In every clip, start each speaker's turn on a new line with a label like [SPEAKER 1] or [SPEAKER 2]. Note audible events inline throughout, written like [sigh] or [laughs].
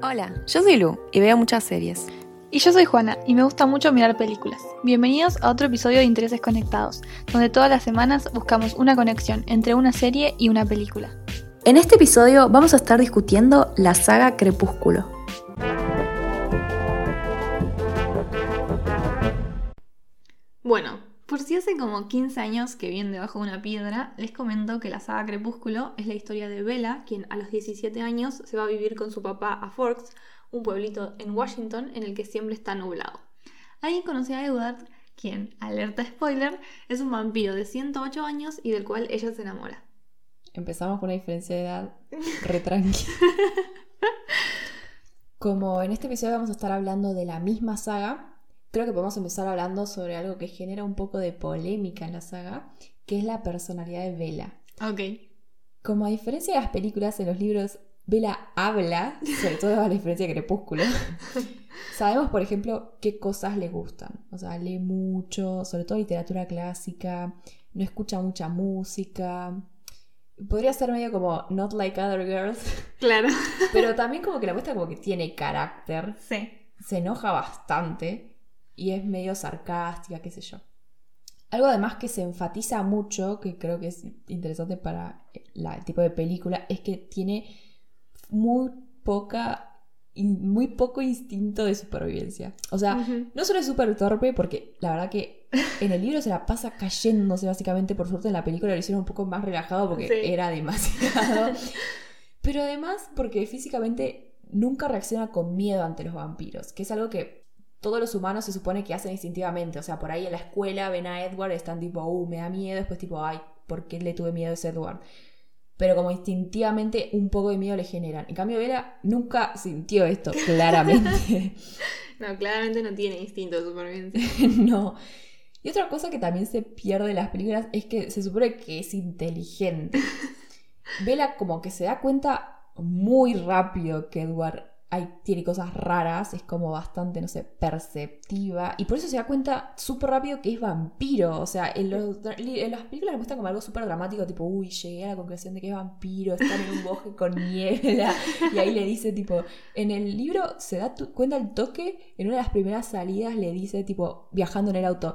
[SPEAKER 1] Hola, yo soy Lu y veo muchas series.
[SPEAKER 2] Y yo soy Juana y me gusta mucho mirar películas. Bienvenidos a otro episodio de Intereses Conectados, donde todas las semanas buscamos una conexión entre una serie y una película.
[SPEAKER 1] En este episodio vamos a estar discutiendo la saga Crepúsculo.
[SPEAKER 2] Bueno, por si hace como 15 años que vienen debajo de una piedra, les comento que la saga Crepúsculo es la historia de Bella, quien a los 17 años se va a vivir con su papá a Forks, un pueblito en Washington en el que siempre está nublado. Ahí conocí a Edward, quien, alerta spoiler, es un vampiro de 108 años y del cual ella se enamora.
[SPEAKER 3] Empezamos con una diferencia de edad re tranquila. [laughs] Como en este episodio vamos a estar hablando de la misma saga, creo que podemos empezar hablando sobre algo que genera un poco de polémica en la saga, que es la personalidad de Bella.
[SPEAKER 2] Ok.
[SPEAKER 3] Como a diferencia de las películas, en los libros Bella habla, sobre todo a la diferencia de Crepúsculo. [laughs] Sabemos, por ejemplo, qué cosas le gustan. O sea, lee mucho, sobre todo literatura clásica, no escucha mucha música. Podría ser medio como not like other girls. [laughs]
[SPEAKER 2] Claro.
[SPEAKER 3] Pero también como que la muestra como que tiene carácter.
[SPEAKER 2] Sí.
[SPEAKER 3] Se enoja bastante y es medio sarcástica, qué sé yo. Algo además que se enfatiza mucho, que creo que es interesante para la- el tipo de película, es que tiene muy poca, muy poco instinto de supervivencia. O sea, no solo es súper torpe, porque la verdad que en el libro se la pasa cayéndose básicamente, por suerte en la película lo hicieron un poco más relajado porque
[SPEAKER 2] Sí.
[SPEAKER 3] era demasiado. Pero además porque físicamente nunca reacciona con miedo ante los vampiros, que es algo que todos los humanos se supone que hacen instintivamente. O sea, por ahí en la escuela ven a Edward y están tipo, uh, me da miedo, después tipo, ay, ¿por qué le tuve miedo a ese Edward? Pero como instintivamente un poco de miedo le generan. En cambio, Vera nunca sintió esto, [laughs] claramente.
[SPEAKER 2] No, claramente no tiene instinto de supervivencia. [laughs]
[SPEAKER 3] no. Y otra cosa que también se pierde en las películas es que se supone que es inteligente. [laughs] Vela como que se da cuenta muy rápido que Edward hay- tiene cosas raras, es como bastante, no sé, perceptiva. Y por eso se da cuenta súper rápido que es vampiro. O sea, en, los- en las películas lo muestran como algo súper dramático, tipo, uy, llegué a la conclusión de que es vampiro, están en un bosque con niebla. Y ahí le dice, tipo, en el libro se da tu- cuenta el toque, en una de las primeras salidas le dice, tipo, viajando en el auto,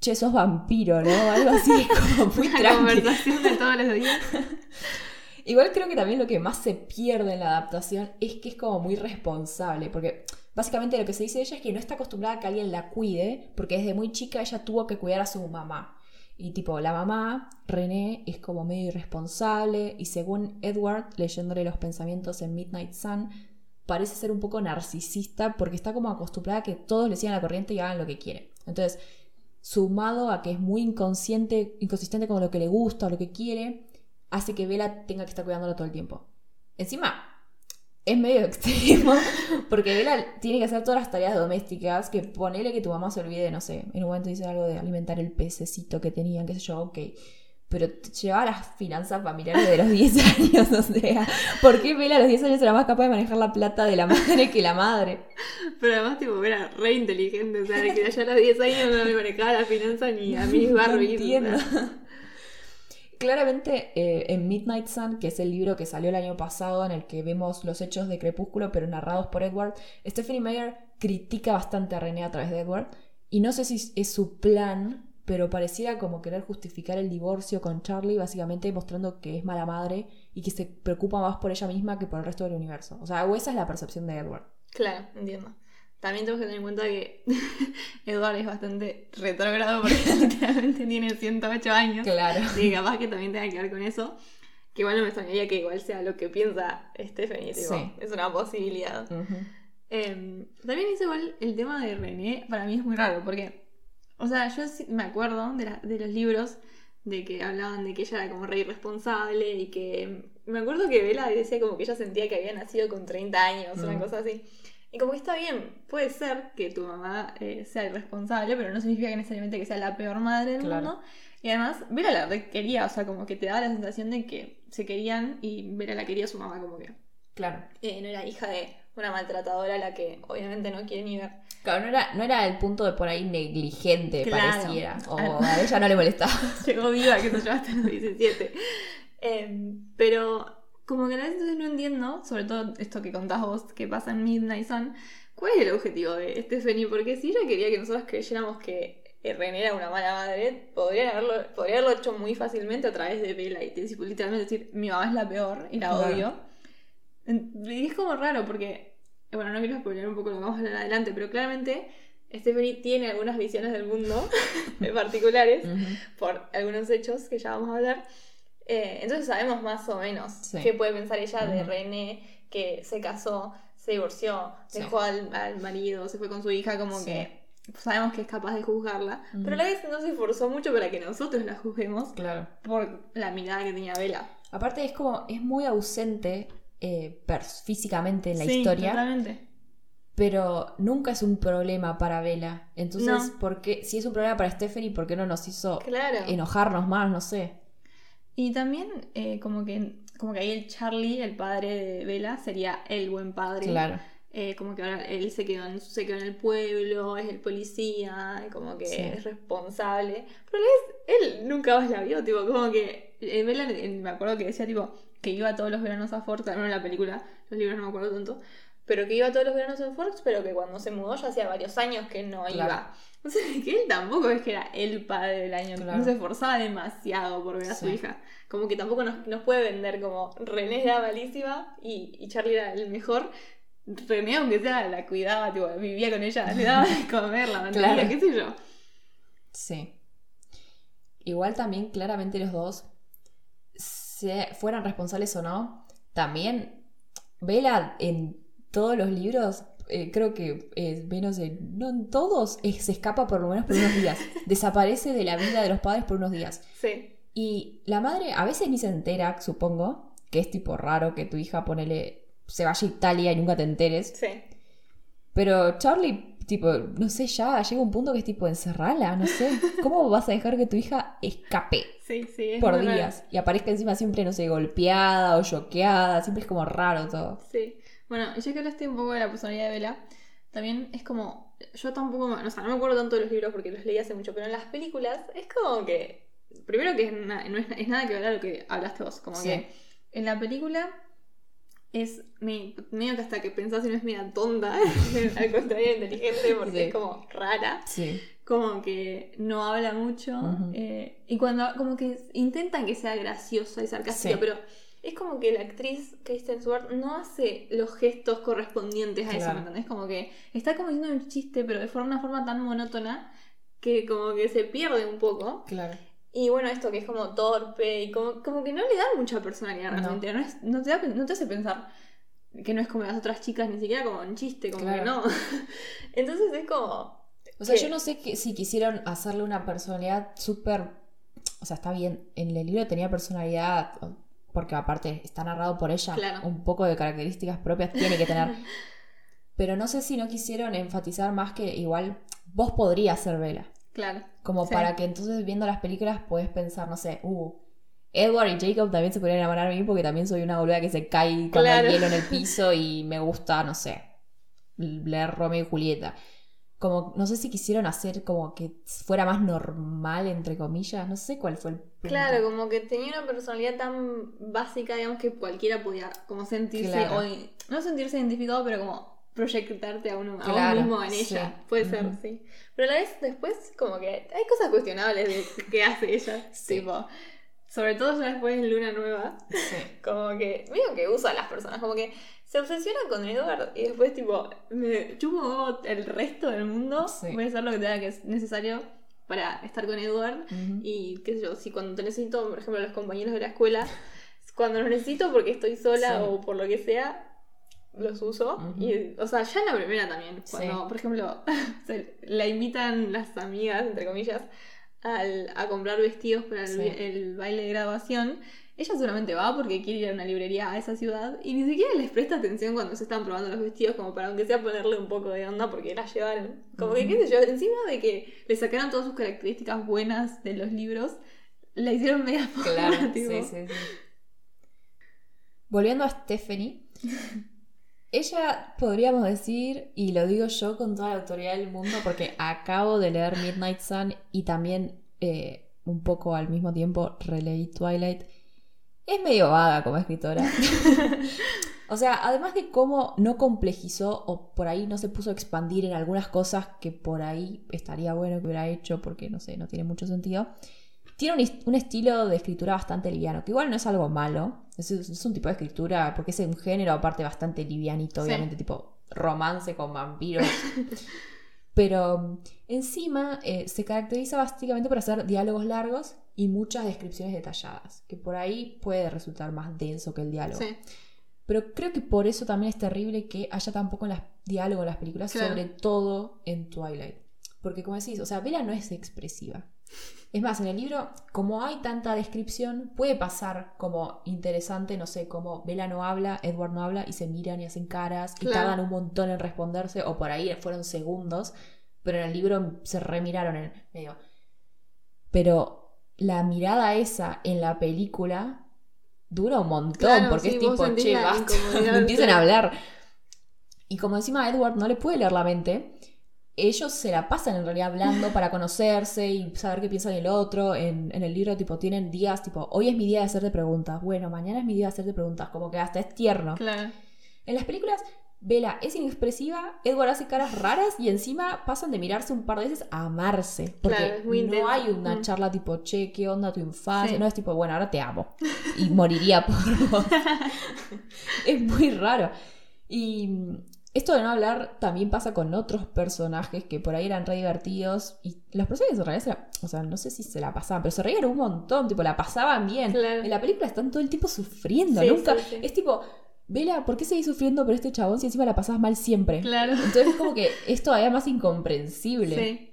[SPEAKER 3] che, sos vampiro, ¿no? Algo así, como muy
[SPEAKER 2] Una
[SPEAKER 3] tranquilo.
[SPEAKER 2] conversación de todos los días. [laughs]
[SPEAKER 3] Igual creo que también lo que más se pierde en la adaptación es que es como muy responsable, porque básicamente lo que se dice de ella es que no está acostumbrada a que alguien la cuide, porque desde muy chica ella tuvo que cuidar a su mamá. Y tipo, la mamá, René, es como medio irresponsable y según Edward, leyéndole los pensamientos en Midnight Sun, parece ser un poco narcisista porque está como acostumbrada a que todos le sigan la corriente y hagan lo que quieren. Entonces, sumado a que es muy inconsciente, inconsistente con lo que le gusta o lo que quiere, hace que Bella tenga que estar cuidándolo todo el tiempo. Encima, es medio [laughs] extremo, porque Bella tiene que hacer todas las tareas domésticas, que ponele que tu mamá se olvide, no sé, en un momento dice algo de alimentar el pececito que tenían, qué sé yo, ok. Pero llevaba las finanzas familiares de los [laughs] 10 años, o sea, ¿por qué Bella a los 10 años era más capaz de manejar la plata de la madre que la madre?
[SPEAKER 2] Pero además, tipo, era re inteligente. O sea, de que ya a los 10 años no me manejaba la finanza ni a mí [laughs]
[SPEAKER 3] No
[SPEAKER 2] Barbie.
[SPEAKER 3] entiendo. Claramente, eh, en Midnight Sun, que es el libro que salió el año pasado en el que vemos los hechos de Crepúsculo, pero narrados por Edward, Stephanie Meyer critica bastante a René a través de Edward. Y no sé si es su plan, pero pareciera como querer justificar el divorcio con Charlie, básicamente mostrando que es mala madre y que se preocupa más por ella misma que por el resto del universo. O sea, o esa es la percepción de Edward.
[SPEAKER 2] Claro, entiendo. También tengo que tener en cuenta que [laughs] Edward es bastante retrógrado porque [laughs] literalmente tiene 108 años.
[SPEAKER 3] Claro.
[SPEAKER 2] Y capaz que también tenga que ver con eso. Que igual no me extrañaría que igual sea lo que piensa Stephanie. tipo,
[SPEAKER 3] Sí.
[SPEAKER 2] Es una posibilidad. Eh, también es igual el tema de René, para mí es muy raro, porque, o sea, yo me acuerdo de, la- de los libros de que hablaban de que ella era como re irresponsable y que. Me acuerdo que Bella decía como que ella sentía que había nacido con 30 años, una
[SPEAKER 3] Mm.
[SPEAKER 2] cosa así. Y como que está bien, puede ser que tu mamá eh, sea irresponsable, pero no significa que necesariamente que sea la peor madre del
[SPEAKER 3] Claro.
[SPEAKER 2] mundo. Y además, Bella la quería, o sea, como que te daba la sensación de que se querían y Bella la quería a su mamá, como que
[SPEAKER 3] Claro.
[SPEAKER 2] eh, no era hija de una maltratadora a la que obviamente no quiere ni ver.
[SPEAKER 3] Claro, no era, no era el punto de por ahí negligente,
[SPEAKER 2] Claro.
[SPEAKER 3] pareciera. O a ella no le molestaba. [laughs]
[SPEAKER 2] Llegó viva, que se yo, hasta los 17. [laughs] Em, pero como que a veces no entiendo, sobre todo esto que contás vos que pasa en Midnight Sun, ¿cuál es el objetivo de Stephanie? Porque si ella quería que nosotros creyéramos que René era una mala madre, podría haberlo, podría haberlo hecho muy fácilmente a través de Bella y literalmente decir, mi mamá es la peor y la odio. Y es como raro porque, bueno, no quiero spoiler un poco lo que vamos a hablar adelante, pero claramente Stephanie tiene algunas visiones del mundo [laughs] particulares por algunos hechos que ya vamos a hablar. Eh, entonces sabemos más o menos qué puede pensar ella de René, que se casó, se divorció, dejó al, marido, se fue con su hija, como que sabemos que es capaz de juzgarla, pero a la vez no se esforzó mucho para que nosotros la juzguemos
[SPEAKER 3] claro.
[SPEAKER 2] por la mirada que tenía Vela.
[SPEAKER 3] Aparte es como, es muy ausente eh, físicamente en la
[SPEAKER 2] sí,
[SPEAKER 3] historia.
[SPEAKER 2] Totalmente.
[SPEAKER 3] Pero nunca es un problema para Vela. Entonces, ¿por qué, si es un problema para Stephanie, ¿por qué no nos hizo enojarnos más? No sé.
[SPEAKER 2] Y también, eh, como que como que ahí el Charlie, el padre de Vela, sería el buen padre.
[SPEAKER 3] Claro.
[SPEAKER 2] Eh, como que ahora él se quedó, en, se quedó en el pueblo, es el policía, como que es responsable. Pero él nunca más la vio, tipo, como que Vela, me acuerdo que decía, tipo, que iba todos los veranos a Ford, también en la película, los libros no me acuerdo tanto, pero que iba todos los veranos en Forks, pero que cuando se mudó ya hacía varios años que no iba. [laughs] O sea, que él tampoco es que era el padre del año, no se esforzaba demasiado por ver a su hija. Como que tampoco nos, puede vender como René era malísima y, y, Charlie era el mejor. René, aunque sea, la cuidaba, tipo, vivía con ella, le daba de comer, la mantenía, qué sé yo.
[SPEAKER 3] Sí. Igual también, claramente los dos, si fueran responsables o no, también Vela en todos los libros, eh, creo que eh, menos de, no en todos, se escapa por lo menos por unos días. [laughs] Desaparece de la vida de los padres por unos días.
[SPEAKER 2] Sí.
[SPEAKER 3] Y la madre a veces ni se entera, supongo, que es tipo raro que tu hija ponele, se vaya a Italia y nunca te enteres.
[SPEAKER 2] Sí.
[SPEAKER 3] Pero Charlie, tipo, no sé, ya llega un punto que es tipo, encerrala, no sé. ¿Cómo vas a dejar que tu hija escape?
[SPEAKER 2] Sí, sí,
[SPEAKER 3] por días. Y aparezca encima siempre, no sé, golpeada o choqueada, siempre es como raro todo.
[SPEAKER 2] Sí. Bueno, ya que hablaste un poco de la personalidad de Bella, también es como. Yo tampoco. O sea, no me acuerdo tanto de los libros porque los leí hace mucho, pero en las películas es como que. Primero que no es, nada que ver a lo que hablaste vos. Como que en la película es medio que hasta que pensás si no es media tonta, [laughs] al contrario inteligente, porque es como rara.
[SPEAKER 3] Sí.
[SPEAKER 2] Como que no habla mucho. Eh, y cuando como que intentan que sea graciosa y sarcástica, pero es como que la actriz Kristen Stewart no hace los gestos correspondientes a eso, ¿me entendés? Como que está como diciendo un chiste, pero de forma, una forma tan monótona que como que se pierde un poco.
[SPEAKER 3] Claro.
[SPEAKER 2] Y bueno, esto que es como torpe y como, como que no le da mucha personalidad realmente. No, te no te hace pensar que no es como las otras chicas, ni siquiera como un chiste, como que no. [laughs] Entonces es como.
[SPEAKER 3] O sea, yo no sé que, si quisieron hacerle una personalidad súper. O sea, está bien. En el libro tenía personalidad porque aparte está narrado por ella, un poco de características propias tiene que tener. [laughs] Pero no sé si no quisieron enfatizar más que igual vos podrías ser Vela.
[SPEAKER 2] Claro.
[SPEAKER 3] Como para que entonces viendo las películas puedes pensar, no sé, uh, Edward y Jacob también se podrían enamorar de mí porque también soy una boluda que se cae cuando hay hielo en el piso y me gusta, no sé, leer Romeo y Julieta como, no sé si quisieron hacer como que fuera más normal, entre comillas, no sé cuál fue el punto.
[SPEAKER 2] Claro, como que tenía una personalidad tan básica, digamos, que cualquiera podía como sentirse, o, no sentirse identificado, pero como proyectarte a uno, mismo en ella. Puede ser, sí. Pero a la vez después como que hay cosas cuestionables de [laughs] qué hace ella. Tipo, sobre todo ya después en Luna Nueva. [laughs] Como que, digo que usa a las personas, como que se obsesiona con Edward y después tipo, me chupo el resto del mundo, voy a hacer lo que tenga que es necesario para estar con Edward y qué sé yo, si cuando te necesito, por ejemplo, los compañeros de la escuela, cuando los necesito porque estoy sola o por lo que sea, los uso. y, o sea, ya en la primera también, cuando, por ejemplo, [laughs] la invitan las amigas, entre comillas, al, a comprar vestidos para el baile de graduación ella solamente va porque quiere ir a una librería a esa ciudad y ni siquiera les presta atención cuando se están probando los vestidos, como para aunque sea ponerle un poco de onda porque la llevaron. Como que, qué sé yo, encima de que le sacaron todas sus características buenas de los libros, la hicieron media [laughs]
[SPEAKER 3] Claro, sí, sí, sí. Volviendo a Stephanie. Ella, podríamos decir, y lo digo yo con toda la autoridad del mundo, porque acabo de leer Midnight Sun y también eh, un poco al mismo tiempo releí Twilight es medio vaga como escritora. [laughs] o sea, además de cómo no complejizó o por ahí no se puso a expandir en algunas cosas que por ahí estaría bueno que hubiera hecho porque no sé, no tiene mucho sentido. Tiene un, un estilo de escritura bastante liviano, que igual no es algo malo. Es, es, un tipo de escritura, porque es un género aparte bastante livianito, obviamente, tipo romance con vampiros. [laughs] Pero encima eh, se caracteriza básicamente por hacer diálogos largos y muchas descripciones detalladas, que por ahí puede resultar más denso que el diálogo. Pero creo que por eso también es terrible que haya tan poco en los diálogos en las películas, sobre todo en Twilight. Porque como decís, o sea, Bella no es expresiva. Es más, en el libro, como hay tanta descripción, puede pasar como interesante, no sé, como Bella no habla, Edward no habla y se miran y hacen caras y tardan un montón en responderse, o por ahí fueron segundos, pero en el libro se remiraron en medio. Pero la mirada esa en la película dura un montón, porque es tipo, che, basta, [laughs] empiezan a hablar. Y como encima Edward no le puede leer la mente, ellos se la pasan en realidad hablando para conocerse y saber qué piensa el otro. En, el libro, tipo, tienen días, tipo, hoy es mi día de hacerte preguntas. Bueno, mañana es mi día de hacerte preguntas. Como que hasta es tierno.
[SPEAKER 2] Claro.
[SPEAKER 3] En las películas, Bella es inexpresiva, Edward hace caras raras y encima pasan de mirarse un par de veces a amarse. Porque no hay una charla tipo, che, ¿qué onda tu infancia? No es tipo, bueno, ahora te amo. Y moriría por vos. [laughs] es muy raro. Y esto de no hablar también pasa con otros personajes que por ahí eran re divertidos. Y los personajes en realidad, o sea, no sé si se la pasaban, pero se reían un montón, tipo, la pasaban bien. En la película están todo el tiempo sufriendo, nunca. Es tipo, Vela, ¿por qué seguís sufriendo por este chabón si encima la pasás mal siempre?
[SPEAKER 2] Claro. [laughs]
[SPEAKER 3] Entonces es como que es todavía más incomprensible. Sí.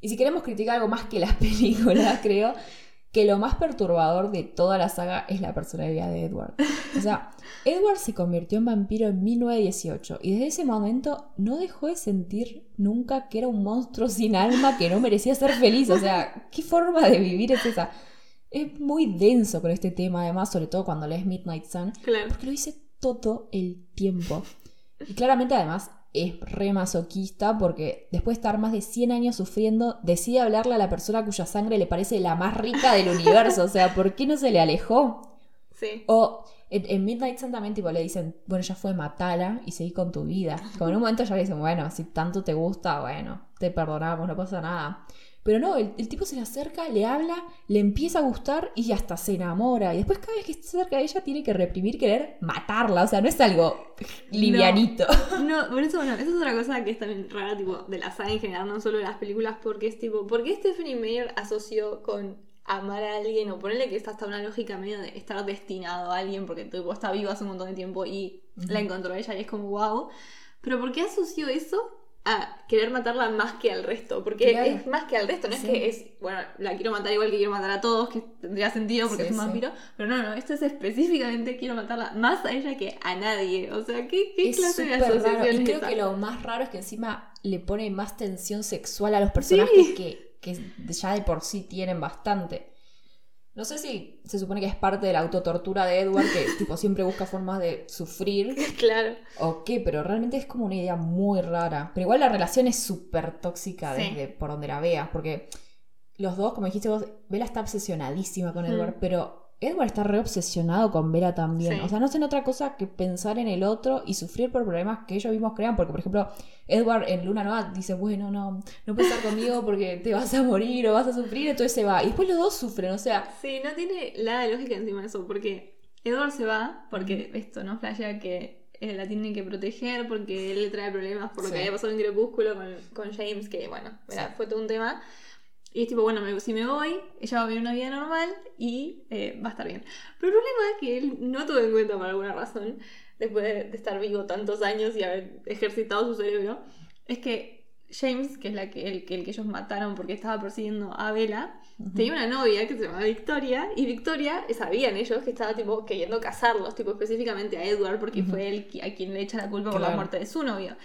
[SPEAKER 3] Y si queremos criticar algo más que las [laughs] películas, creo que lo más perturbador de toda la saga es la personalidad de Edward. O sea, [laughs] Edward se convirtió en vampiro en 1918 y desde ese momento no dejó de sentir nunca que era un monstruo sin alma que no merecía ser feliz. O sea, ¿qué forma de vivir es esa? Es muy denso con este tema, además, sobre todo cuando lees Midnight Sun,
[SPEAKER 2] claro.
[SPEAKER 3] porque lo dice todo el tiempo. Y claramente, además, es re masoquista porque después de estar más de 100 años sufriendo, decide hablarle a la persona cuya sangre le parece la más rica del universo. O sea, ¿por qué no se le alejó?
[SPEAKER 2] Sí.
[SPEAKER 3] O en, Midnight Sun también tipo, le dicen, bueno, ya fue matala y seguí con tu vida. Como en un momento ya le dicen, bueno, si tanto te gusta, bueno, te perdonamos, no pasa nada. Pero no, el, tipo se le acerca, le habla, le empieza a gustar y hasta se enamora. Y después cada vez que está cerca de ella tiene que reprimir, querer matarla. O sea, no es algo livianito. [laughs]
[SPEAKER 2] No, por eso, bueno, esa es otra cosa que es también rara, tipo, de la saga en general, no solo de las películas, porque es tipo, ¿por qué Stephanie Meyer asoció con amar a alguien o ponerle que está hasta una lógica medio de estar destinado a alguien porque tipo, está vivo hace un montón de tiempo y la encontró ella y es como wow. Pero ¿por qué asoció eso a querer matarla más que al resto, porque es más que al resto, no es que es, bueno, la quiero matar igual que quiero matar a todos, que tendría sentido porque es un vampiro, pero no, no, esto es específicamente quiero matarla más a ella que a nadie, o sea, ¿qué, qué clase de asociación
[SPEAKER 3] Y creo que lo más raro es que encima le pone más tensión sexual a los personajes que, que ya de por sí tienen bastante. No sé si se supone que es parte de la autotortura de Edward, que [laughs] tipo siempre busca formas de sufrir.
[SPEAKER 2] Claro.
[SPEAKER 3] O qué, pero realmente es como una idea muy rara. Pero igual la relación es súper tóxica desde por donde la veas, porque los dos, como dijiste vos, Bella está obsesionadísima con Edward, mm. pero Edward está re obsesionado con Vera también. O sea, no hacen otra cosa que pensar en el otro y sufrir por problemas que ellos mismos crean. Porque, por ejemplo, Edward en Luna Nueva dice, bueno, no, no puedes estar conmigo porque te vas a morir o vas a sufrir, entonces se va. Y después los dos sufren, o sea.
[SPEAKER 2] Sí, no tiene nada de lógica encima de eso, porque Edward se va porque esto, ¿no? Flashea que eh, la tienen que proteger porque él le trae problemas por lo que había pasado en Crepúsculo con, con James, que bueno, fue todo un tema. Y es tipo, bueno, si me voy, ella va a vivir una vida normal y eh, va a estar bien. Pero el problema es que él no tuvo en cuenta por alguna razón, después de, estar vivo tantos años y haber ejercitado su cerebro, es que James, que es la que, el, que ellos mataron porque estaba persiguiendo a Bella, tenía una novia que se llamaba Victoria, y Victoria, sabían ellos que estaba tipo queriendo casarlos, tipo específicamente a Edward, porque fue él a quien le echa la culpa por la muerte de su novio.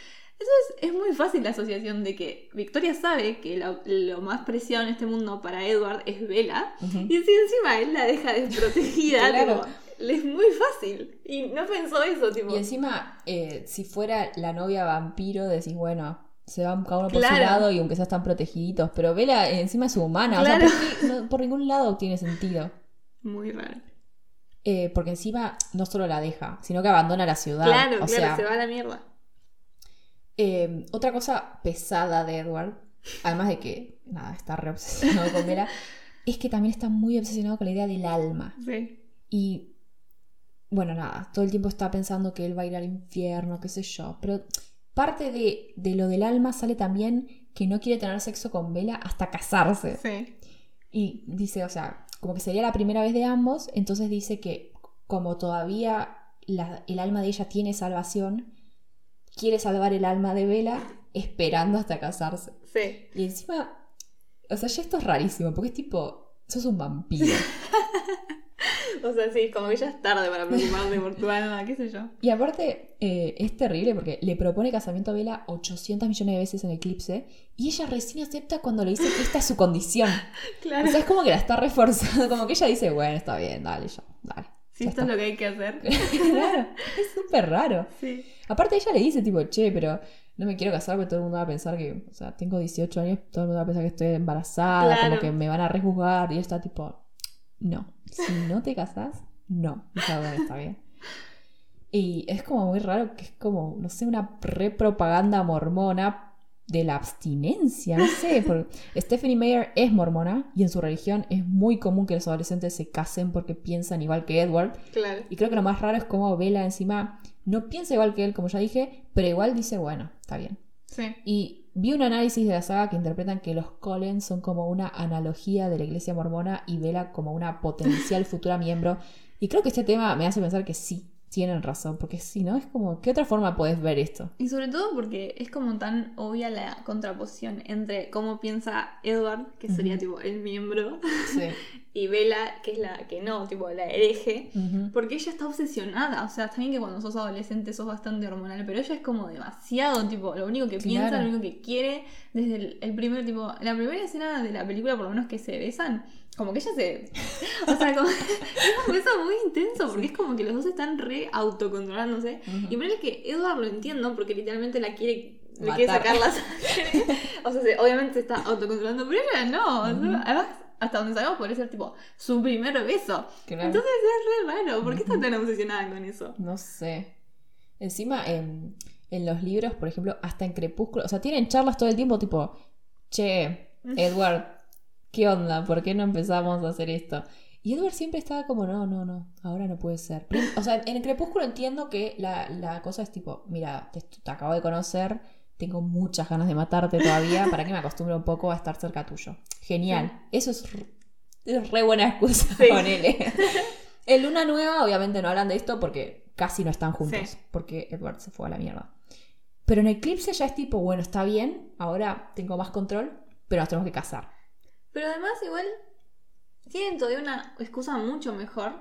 [SPEAKER 2] Entonces es muy fácil la asociación de que Victoria sabe que lo, más preciado en este mundo para Edward es Bella y si encima él la deja desprotegida, [laughs] le es muy fácil. Y no pensó eso, tipo.
[SPEAKER 3] Y encima, eh, si fuera la novia vampiro, decís, bueno, se van cada uno por su lado y aunque sea están protegiditos. Pero Bella encima es humana, o sea, por, por ningún lado tiene sentido.
[SPEAKER 2] Muy raro.
[SPEAKER 3] Eh, porque encima no solo la deja, sino que abandona la ciudad.
[SPEAKER 2] Claro,
[SPEAKER 3] o
[SPEAKER 2] claro,
[SPEAKER 3] sea,
[SPEAKER 2] se va a la mierda.
[SPEAKER 3] Eh, otra cosa pesada de Edward, además de que, nada, está re obsesionado con Bella, [laughs] es que también está muy obsesionado con la idea del alma.
[SPEAKER 2] Sí.
[SPEAKER 3] Y bueno, nada, todo el tiempo está pensando que él va a ir al infierno, qué sé yo. Pero parte de, de lo del alma sale también que no quiere tener sexo con Bella hasta casarse.
[SPEAKER 2] Sí.
[SPEAKER 3] Y dice, o sea, como que sería la primera vez de ambos, entonces dice que como todavía la- el alma de ella tiene salvación, quiere salvar el alma de Bella esperando hasta casarse.
[SPEAKER 2] Sí.
[SPEAKER 3] Y encima, o sea, ya esto es rarísimo, porque es tipo, sos un vampiro. [laughs]
[SPEAKER 2] O sea, sí, como que ya es tarde para preocuparte por tu alma, qué sé yo.
[SPEAKER 3] Y aparte, eh, es terrible porque le propone casamiento a Bella 800 millones de veces en Eclipse y ella recién acepta cuando le dice que esta es su condición. [laughs]
[SPEAKER 2] Claro.
[SPEAKER 3] O sea, es como que la está reforzando, como que ella dice, bueno, está bien, dale, ya, dale.
[SPEAKER 2] Si esto es lo que hay que hacer. [laughs]
[SPEAKER 3] claro, es súper raro.
[SPEAKER 2] Sí.
[SPEAKER 3] Aparte ella le dice tipo, che, pero no me quiero casar porque todo el mundo va a pensar que, o sea, tengo 18 años, todo el mundo va a pensar que estoy embarazada,
[SPEAKER 2] Claro.
[SPEAKER 3] como que me van a rejuzgar y ella está tipo, no, si no te casas, no. Y está bueno, está bien. Y es como muy raro que es como, no sé, una repropaganda mormona de la abstinencia, no sé. Porque [laughs] Stephanie Meyer es mormona y en su religión es muy común que los adolescentes se casen porque piensan igual que Edward.
[SPEAKER 2] Claro.
[SPEAKER 3] Y creo que lo más raro es cómo Bella encima no piensa igual que él, como ya dije, pero igual dice, bueno, está bien.
[SPEAKER 2] Sí.
[SPEAKER 3] Y vi un análisis de la saga que interpretan que los Collins son como una analogía de la iglesia mormona y Bella como una potencial futura miembro. Y creo que este tema me hace pensar que sí, tienen razón, porque si no, es como, ¿qué otra forma puedes ver esto?
[SPEAKER 2] Y sobre todo porque es como tan obvia la contraposición entre cómo piensa Edward, que sería tipo el miembro,
[SPEAKER 3] Sí. [laughs]
[SPEAKER 2] y Bella, que es la que no, tipo la hereje. Porque ella está obsesionada, o sea, está bien que cuando sos adolescente sos bastante hormonal, pero ella es como demasiado, tipo, lo único que piensa, lo único que quiere, desde el, el primer, tipo, la primera escena de la película, por lo menos que se besan, como que ella se... [laughs] O sea, como, [laughs] es un beso muy intenso, porque es como que los dos están re autocontrolándose.
[SPEAKER 3] Ujú.
[SPEAKER 2] Y ponele que Edward lo entiendo, porque literalmente la quiere... Le quiere sacar la [laughs] sangre. o sea, se- obviamente se está autocontrolando, pero ella no. o sea,
[SPEAKER 3] Ujú.
[SPEAKER 2] además, hasta donde sabemos, podría ser tipo su primer beso.
[SPEAKER 3] Claro.
[SPEAKER 2] Entonces es re raro. ¿Por qué está tan obsesionada con eso?
[SPEAKER 3] No sé. Encima, en, en los libros, por ejemplo, hasta en Crepúsculo, o sea, tienen charlas todo el tiempo tipo, che, Edward, ¿qué onda? ¿Por qué no empezamos a hacer esto? Y Edward siempre estaba como, no, no, no, ahora no puede ser. O sea, en el Crepúsculo entiendo que la, la cosa es tipo, mira, te, te acabo de conocer, tengo muchas ganas de matarte todavía, para que me acostumbre un poco a estar cerca tuyo. Genial. Eso es, es re buena excusa,
[SPEAKER 2] Sí.
[SPEAKER 3] ponele. En Luna Nueva, obviamente no hablan de esto porque casi no están juntos.
[SPEAKER 2] Sí.
[SPEAKER 3] Porque Edward se fue a la mierda. Pero en Eclipse ya es tipo, bueno, está bien, ahora tengo más control, pero nos tenemos que casar.
[SPEAKER 2] Pero además, igual, tienen todavía una excusa mucho mejor.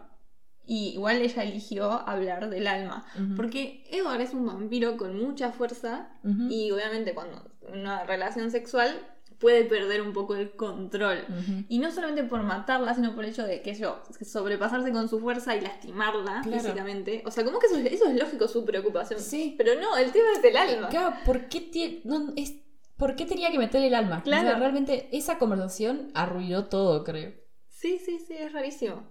[SPEAKER 2] Y igual ella eligió hablar del alma. Porque Edward es un vampiro con mucha fuerza. Y obviamente, cuando una relación sexual puede perder un poco el control. Y no solamente por matarla, sino por el hecho de que yo, sobrepasarse con su fuerza y lastimarla
[SPEAKER 3] Claro.
[SPEAKER 2] físicamente. O sea, como que eso, es- eso es lógico su preocupación.
[SPEAKER 3] Sí.
[SPEAKER 2] Pero no, el tema es el alma.
[SPEAKER 3] Claro, ¿por qué, tie- no, es, ¿por qué tenía que meter el alma?
[SPEAKER 2] Claro.
[SPEAKER 3] O sea, realmente esa conversación arruinó todo, creo.
[SPEAKER 2] Sí, sí, sí, es rarísimo.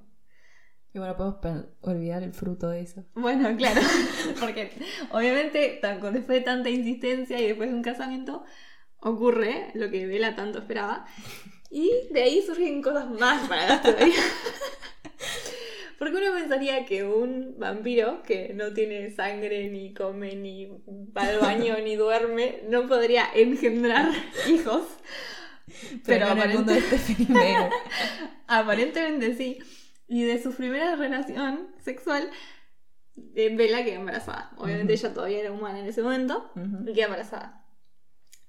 [SPEAKER 3] Y bueno, podemos olvidar el fruto de eso.
[SPEAKER 2] Bueno, [laughs] claro, [laughs] porque obviamente tan- después de tanta insistencia y después de un casamiento ocurre lo que Bella tanto esperaba y de ahí surgen cosas más para todavía. [laughs] Porque uno pensaría que un vampiro que no tiene sangre, ni come, ni va al baño, ni duerme, no podría engendrar [laughs] hijos. Pero,
[SPEAKER 3] no en el mundo
[SPEAKER 2] aparente-
[SPEAKER 3] de Stephanie Meyer. [laughs]
[SPEAKER 2] Aparentemente sí. Y de su primera relación sexual, eh, Bella queda embarazada. Obviamente ella todavía era humana en ese momento
[SPEAKER 3] Ujú.
[SPEAKER 2] y queda embarazada.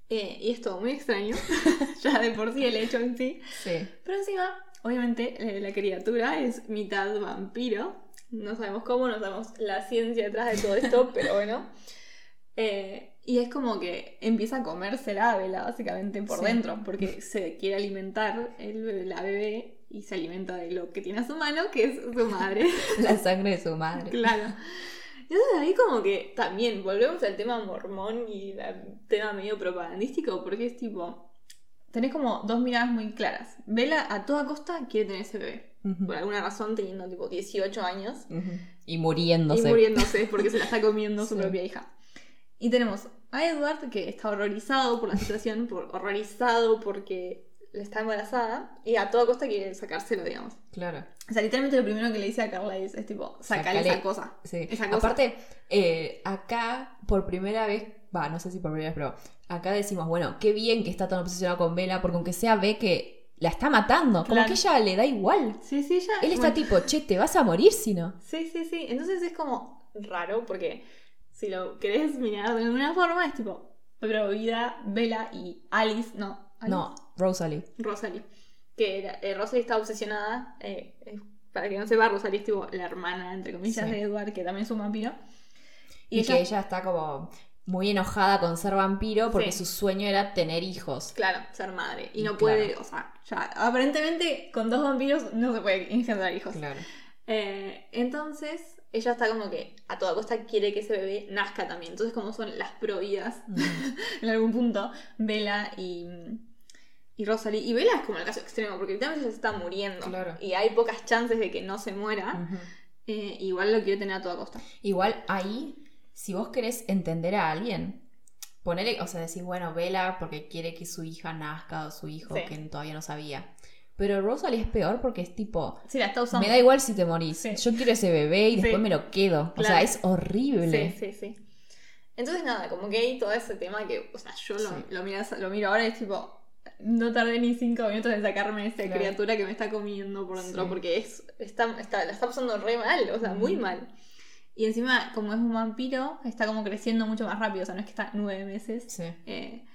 [SPEAKER 2] Eh, y es todo muy extraño, [laughs] ya de por sí el hecho en sí.
[SPEAKER 3] Sí.
[SPEAKER 2] Pero encima, obviamente, eh, la criatura es mitad vampiro. No sabemos cómo, no sabemos la ciencia detrás de todo esto, [laughs] pero bueno. Eh, y es como que empieza a comérsela a Bella, básicamente, por
[SPEAKER 3] Sí.
[SPEAKER 2] dentro, porque se quiere alimentar el bebé- la bebé y se alimenta de lo que tiene a su mano, que es su madre. [laughs]
[SPEAKER 3] La sangre de su madre.
[SPEAKER 2] claro. Entonces ahí como que también volvemos al tema mormón y al tema medio propagandístico, porque es tipo, tenés como dos miradas muy claras. Bella a toda costa quiere tener ese bebé.
[SPEAKER 3] Ujú.
[SPEAKER 2] Por alguna razón, teniendo tipo 18 años.
[SPEAKER 3] Y muriéndose.
[SPEAKER 2] Y muriéndose porque se la está comiendo su
[SPEAKER 3] Sí.
[SPEAKER 2] propia hija. Y tenemos a Edward que está horrorizado por la situación, por, horrorizado porque está embarazada y a toda costa quiere sacárselo, digamos.
[SPEAKER 3] Claro.
[SPEAKER 2] O sea, literalmente lo primero que le dice a Carla es, es tipo, sacale
[SPEAKER 3] Sacale-
[SPEAKER 2] esa cosa.
[SPEAKER 3] Sí.
[SPEAKER 2] Esa cosa.
[SPEAKER 3] Aparte, eh, acá por primera vez, va, no sé si por primera vez, pero acá decimos, bueno, qué bien que está tan obsesionado con Vela, porque aunque sea ve que la está matando, como
[SPEAKER 2] Claro.
[SPEAKER 3] que ella le da igual.
[SPEAKER 2] Sí, sí, ella...
[SPEAKER 3] Él está
[SPEAKER 2] bueno,
[SPEAKER 3] tipo, che, te vas a morir si no.
[SPEAKER 2] Sí, sí, sí. Entonces es como raro porque si lo querés mirar de alguna forma es tipo, pero vida, Bella y Alice, no. Alice,
[SPEAKER 3] No, Rosalie.
[SPEAKER 2] Rosalie. Que era- eh, Rosalie está obsesionada. eh, eh, para que no sepa, Rosalie es tipo la hermana, entre comillas,
[SPEAKER 3] Sí.
[SPEAKER 2] de Edward, que también es un vampiro.
[SPEAKER 3] Y, que ella está como muy enojada con ser vampiro porque
[SPEAKER 2] Sí.
[SPEAKER 3] su sueño era tener hijos.
[SPEAKER 2] Claro, ser madre. Y no
[SPEAKER 3] claro.
[SPEAKER 2] puede, o sea, ya, aparentemente con dos vampiros no se puede engendrar hijos.
[SPEAKER 3] Claro.
[SPEAKER 2] Eh, entonces, ella está como que a toda costa quiere que ese bebé nazca también. Entonces, como son las prohibidas [laughs] en algún punto, Bella y, y Rosalie. Y Bella es como el caso extremo, porque literalmente se está muriendo.
[SPEAKER 3] Claro.
[SPEAKER 2] Y hay pocas chances de que no se muera. Eh, igual lo quiere tener a toda costa.
[SPEAKER 3] Igual ahí, si vos querés entender a alguien, ponele, o sea, decís, bueno, Vela porque quiere que su hija nazca o su hijo
[SPEAKER 2] Sí.
[SPEAKER 3] que todavía no sabía. Pero Rosalie es peor porque es tipo,
[SPEAKER 2] Sí, la está usando.
[SPEAKER 3] me da igual si te morís,
[SPEAKER 2] Sí.
[SPEAKER 3] yo quiero ese bebé y
[SPEAKER 2] Sí.
[SPEAKER 3] después me lo quedo. O sea,
[SPEAKER 2] Claro.
[SPEAKER 3] es horrible.
[SPEAKER 2] Sí, sí, sí. Entonces, nada, como que hay todo ese tema que, o sea, yo lo, miro, lo miro ahora y es tipo, no tardé ni cinco minutos en sacarme esa
[SPEAKER 3] Claro.
[SPEAKER 2] criatura que me está comiendo por dentro, porque es, está, está, la está pasando re mal, o sea, muy mal. Y encima, como es un vampiro, está como creciendo mucho más rápido, o sea, no es que está nueve meses.
[SPEAKER 3] Sí.
[SPEAKER 2] Eh,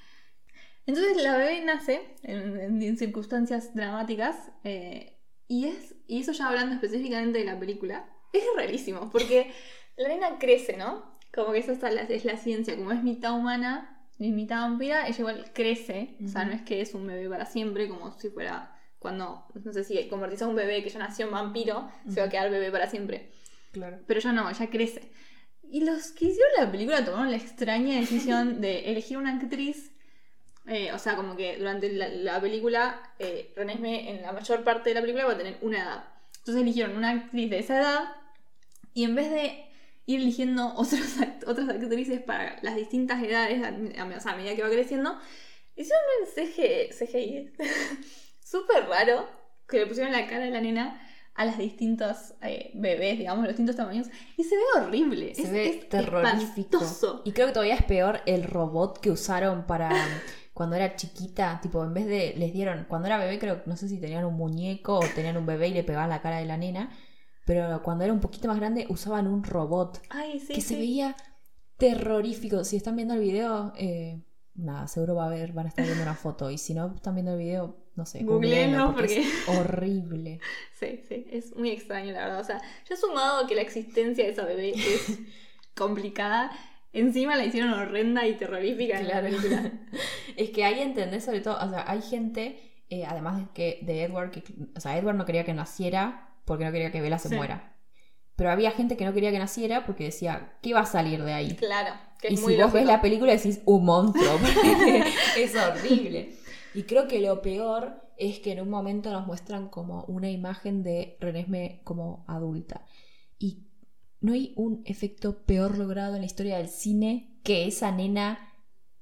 [SPEAKER 2] entonces la bebé nace en, en- en circunstancias dramáticas eh, y, es, y eso ya hablando específicamente de la película, es rarísimo porque la nena crece, ¿no? Como que eso está la- es la ciencia, como es mitad humana y mitad vampira, ella igual crece, o sea, no es que es un bebé para siempre, como si fuera cuando, no sé si convertís a un bebé que ya nació en vampiro, se va a quedar bebé para siempre.
[SPEAKER 3] Claro.
[SPEAKER 2] Pero ella no, ella crece. Y los que hicieron la película tomaron la extraña decisión [laughs] de elegir una actriz. eh, o sea, como que durante la, la película, eh, René Esme, en la mayor parte de la película va a tener una edad. Entonces eligieron una actriz de esa edad. Y en vez de ir eligiendo otros otras actrices para las distintas edades, a, a- o sea, a medida que va creciendo, hicieron un CG, CGI [laughs] súper raro que le pusieron la cara de la nena a las distintos eh, bebés, digamos, los distintos tamaños, y se ve horrible.
[SPEAKER 3] Se
[SPEAKER 2] es,
[SPEAKER 3] ve
[SPEAKER 2] es
[SPEAKER 3] terrorífico.
[SPEAKER 2] espantoso.
[SPEAKER 3] Y creo que todavía es peor el robot que usaron para [laughs] cuando era chiquita. Tipo, en vez de. Les dieron. Cuando era bebé, creo no sé si tenían un muñeco o tenían un bebé y le pegaban la cara de la nena. Pero cuando era un poquito más grande, usaban un robot
[SPEAKER 2] Ay, sí,
[SPEAKER 3] que se veía terrorífico. Si están viendo el video, eh, nada, seguro va a ver, van a estar viendo una foto. Y si no están viendo el video, no sé,
[SPEAKER 2] Googleenlo,
[SPEAKER 3] googleenlo, porque, es [laughs] horrible.
[SPEAKER 2] Sí, sí, es muy extraño, la verdad. O sea, ya sumado a que la existencia de esa bebé es [laughs] complicada, encima la hicieron horrenda y terrorífica en la
[SPEAKER 3] Claro.
[SPEAKER 2] película. [laughs]
[SPEAKER 3] Es que ahí entendés sobre todo, o sea, hay gente, eh, además de que de Edward, que, o sea, Edward no quería que naciera porque no quería que Bella se
[SPEAKER 2] Sí.
[SPEAKER 3] muera. Pero había gente que no quería que naciera porque decía, ¿qué va a salir de ahí?
[SPEAKER 2] Claro, que
[SPEAKER 3] y
[SPEAKER 2] es
[SPEAKER 3] si
[SPEAKER 2] muy
[SPEAKER 3] vos ves la película decís, un monstruo, porque es horrible. Y creo que lo peor es que en un momento nos muestran como una imagen de Renesme como adulta. Y no hay un efecto peor logrado en la historia del cine que esa nena,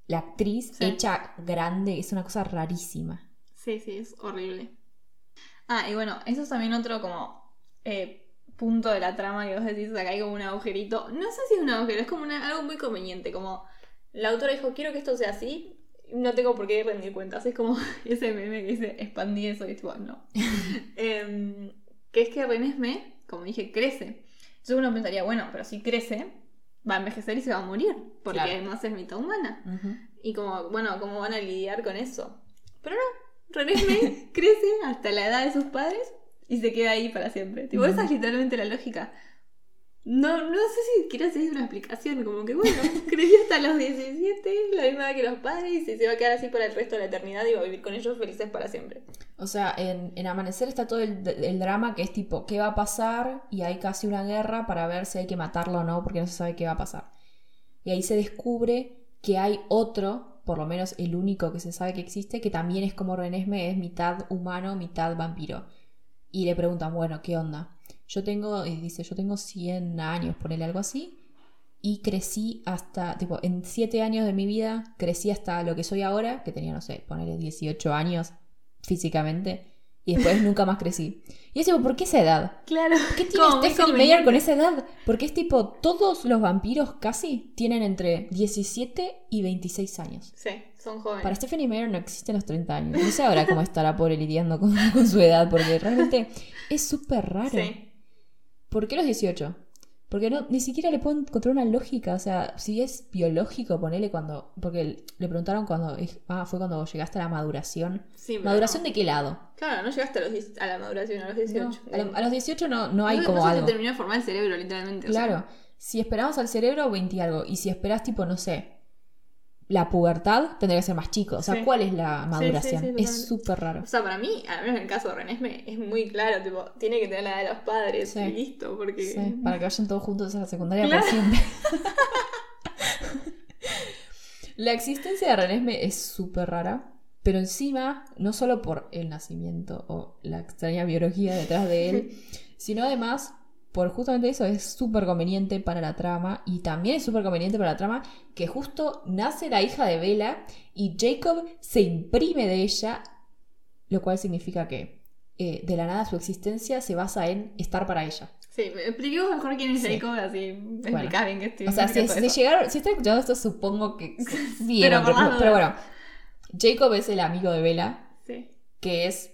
[SPEAKER 3] la actriz,
[SPEAKER 2] Sí.
[SPEAKER 3] hecha grande. Es una cosa rarísima.
[SPEAKER 2] Sí, sí, es horrible. Ah, y bueno, eso es también otro como eh, punto de la trama que vos decís, acá hay como un agujerito. No sé si es un agujero, es como una- algo muy conveniente, como la autora dijo, quiero que esto sea así, no tengo por qué rendir cuentas. Es como [laughs] ese meme que dice, expandí eso, y tipo, no. [laughs] Em, que es que René Esme, como dije, crece. Entonces uno pensaría, bueno, pero si crece, va a envejecer y se va a morir, porque
[SPEAKER 3] Claro.
[SPEAKER 2] además es mitad humana. Y como, bueno, ¿cómo van a lidiar con eso? Pero no, René [laughs] Esme crece hasta la edad de sus padres y se queda ahí para siempre. Tipo, esa es literalmente la lógica. No, no sé si quiero hacer una explicación, como que bueno, [laughs] creció hasta los 17, la misma edad que los padres, y se va a quedar así para el resto de la eternidad y va a vivir con ellos felices para siempre.
[SPEAKER 3] O sea, en, en Amanecer está todo el, el drama que es tipo, ¿qué va a pasar? Y hay casi una guerra para ver si hay que matarlo o no, porque no se sabe qué va a pasar. Y ahí se descubre que hay otro por lo menos el único que se sabe que existe, que también es como Renesme, es mitad humano, mitad vampiro. Y le preguntan, bueno, ¿qué onda? Yo tengo, y dice, yo tengo 100 años, ponele algo así, y crecí hasta, tipo, en 7 años de mi vida, crecí hasta lo que soy ahora, que tenía, no sé, ponele 18 años físicamente, y después [laughs] nunca más crecí. Y es tipo, ¿por qué esa edad?
[SPEAKER 2] Claro.
[SPEAKER 3] ¿Qué tiene
[SPEAKER 2] muy
[SPEAKER 3] Stephanie Meyer con esa edad? Porque es tipo, todos los vampiros casi tienen entre 17 y 26 años.
[SPEAKER 2] Sí, son jóvenes.
[SPEAKER 3] Para Stephanie Meyer no existen los 30 años. No sé ahora cómo estará pobre lidiando con, [laughs] con su edad, porque realmente es súper raro.
[SPEAKER 2] Sí.
[SPEAKER 3] ¿Por qué los 18? Porque no, ni siquiera le puedo encontrar una lógica. O sea, si es biológico, ponele cuando. Porque le preguntaron cuando. Ah, fue cuando llegaste a la maduración.
[SPEAKER 2] Sí,
[SPEAKER 3] ¿Maduración
[SPEAKER 2] no.
[SPEAKER 3] de qué lado?
[SPEAKER 2] Claro, no llegaste a, los, 10 a la maduración, a los 18.
[SPEAKER 3] No, a, lo- a los 18 no, no hay como
[SPEAKER 2] no se
[SPEAKER 3] algo.
[SPEAKER 2] te terminó de formar el cerebro, literalmente. o sea.
[SPEAKER 3] Claro. Si esperamos al cerebro, 20 y algo. Y si esperas, tipo, no sé, la pubertad, tendría que ser más chico. O sea,
[SPEAKER 2] Sí.
[SPEAKER 3] ¿cuál es la
[SPEAKER 2] sí,
[SPEAKER 3] maduración?
[SPEAKER 2] sí,
[SPEAKER 3] es súper raro.
[SPEAKER 2] O sea, para mí, al menos en el caso de Renesme, es muy claro, tipo, tiene que tener la edad de los padres
[SPEAKER 3] Sí.
[SPEAKER 2] y listo, porque...
[SPEAKER 3] Sí, para que vayan todos juntos a la secundaria
[SPEAKER 2] Claro.
[SPEAKER 3] por siempre. [laughs] la existencia de Renesme es súper rara, pero encima, no solo por el nacimiento o la extraña biología detrás de él, [laughs] sino además por justamente eso es súper conveniente para la trama y también es súper conveniente para la trama que justo nace la hija de Bella y Jacob se imprime de ella, lo cual significa que eh, de la nada su existencia se basa en estar para ella.
[SPEAKER 2] Sí, expliquemos mejor quién es
[SPEAKER 3] Sí.
[SPEAKER 2] Jacob, así me explicás bien que estoy
[SPEAKER 3] O sea, si, si llegaron, si están escuchando esto, supongo que [laughs]
[SPEAKER 2] por
[SPEAKER 3] pero, pero bueno. Jacob es el amigo de Bella,
[SPEAKER 2] Sí.
[SPEAKER 3] que es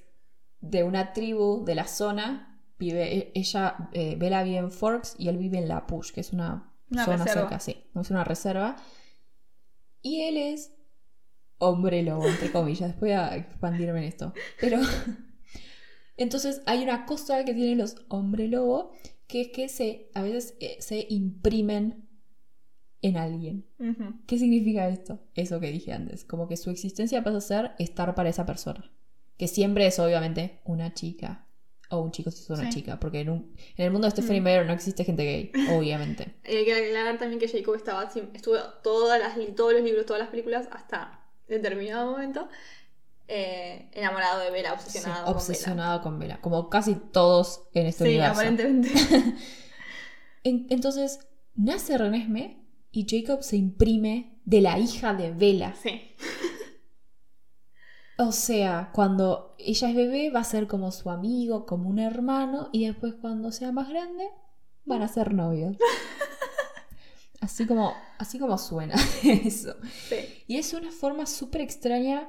[SPEAKER 3] de una tribu de la zona. Vive, e- ella, eh, Bella vive en Forks y él vive en La Push, que es una,
[SPEAKER 2] Una
[SPEAKER 3] zona
[SPEAKER 2] reserva.
[SPEAKER 3] cerca, sí, es una reserva. Y él es hombre lobo, entre comillas. Después voy a expandirme en esto. Pero [laughs] entonces hay una cosa que tienen los hombre lobo, que es que se, a veces eh, se imprimen en alguien.
[SPEAKER 2] Ujú.
[SPEAKER 3] ¿Qué significa esto? Eso que dije antes, como que su existencia pasa a ser estar para esa persona. Que siempre es obviamente una chica. O un chico si es una
[SPEAKER 2] Sí.
[SPEAKER 3] chica. Porque en, un- en el mundo de Stephanie
[SPEAKER 2] Mm.
[SPEAKER 3] Meyer no existe gente gay, [laughs] obviamente.
[SPEAKER 2] Y hay que aclarar también que Jacob estaba, estuvo todas las, todos los libros, todas las películas, hasta determinado momento, eh, enamorado de Bella,
[SPEAKER 3] Sí,
[SPEAKER 2] obsesionado. con
[SPEAKER 3] obsesionado con Bella. Como casi todos en este.
[SPEAKER 2] Sí,
[SPEAKER 3] universo.
[SPEAKER 2] aparentemente. [laughs]
[SPEAKER 3] En- entonces, nace Renesme y Jacob se imprime de la hija de Bella.
[SPEAKER 2] sí.
[SPEAKER 3] O sea, cuando ella es bebé va a ser como su amigo, como un hermano, y después cuando sea más grande van a ser novios. [laughs] Así como, así como suena [laughs] eso.
[SPEAKER 2] Sí.
[SPEAKER 3] Y es una forma súper extraña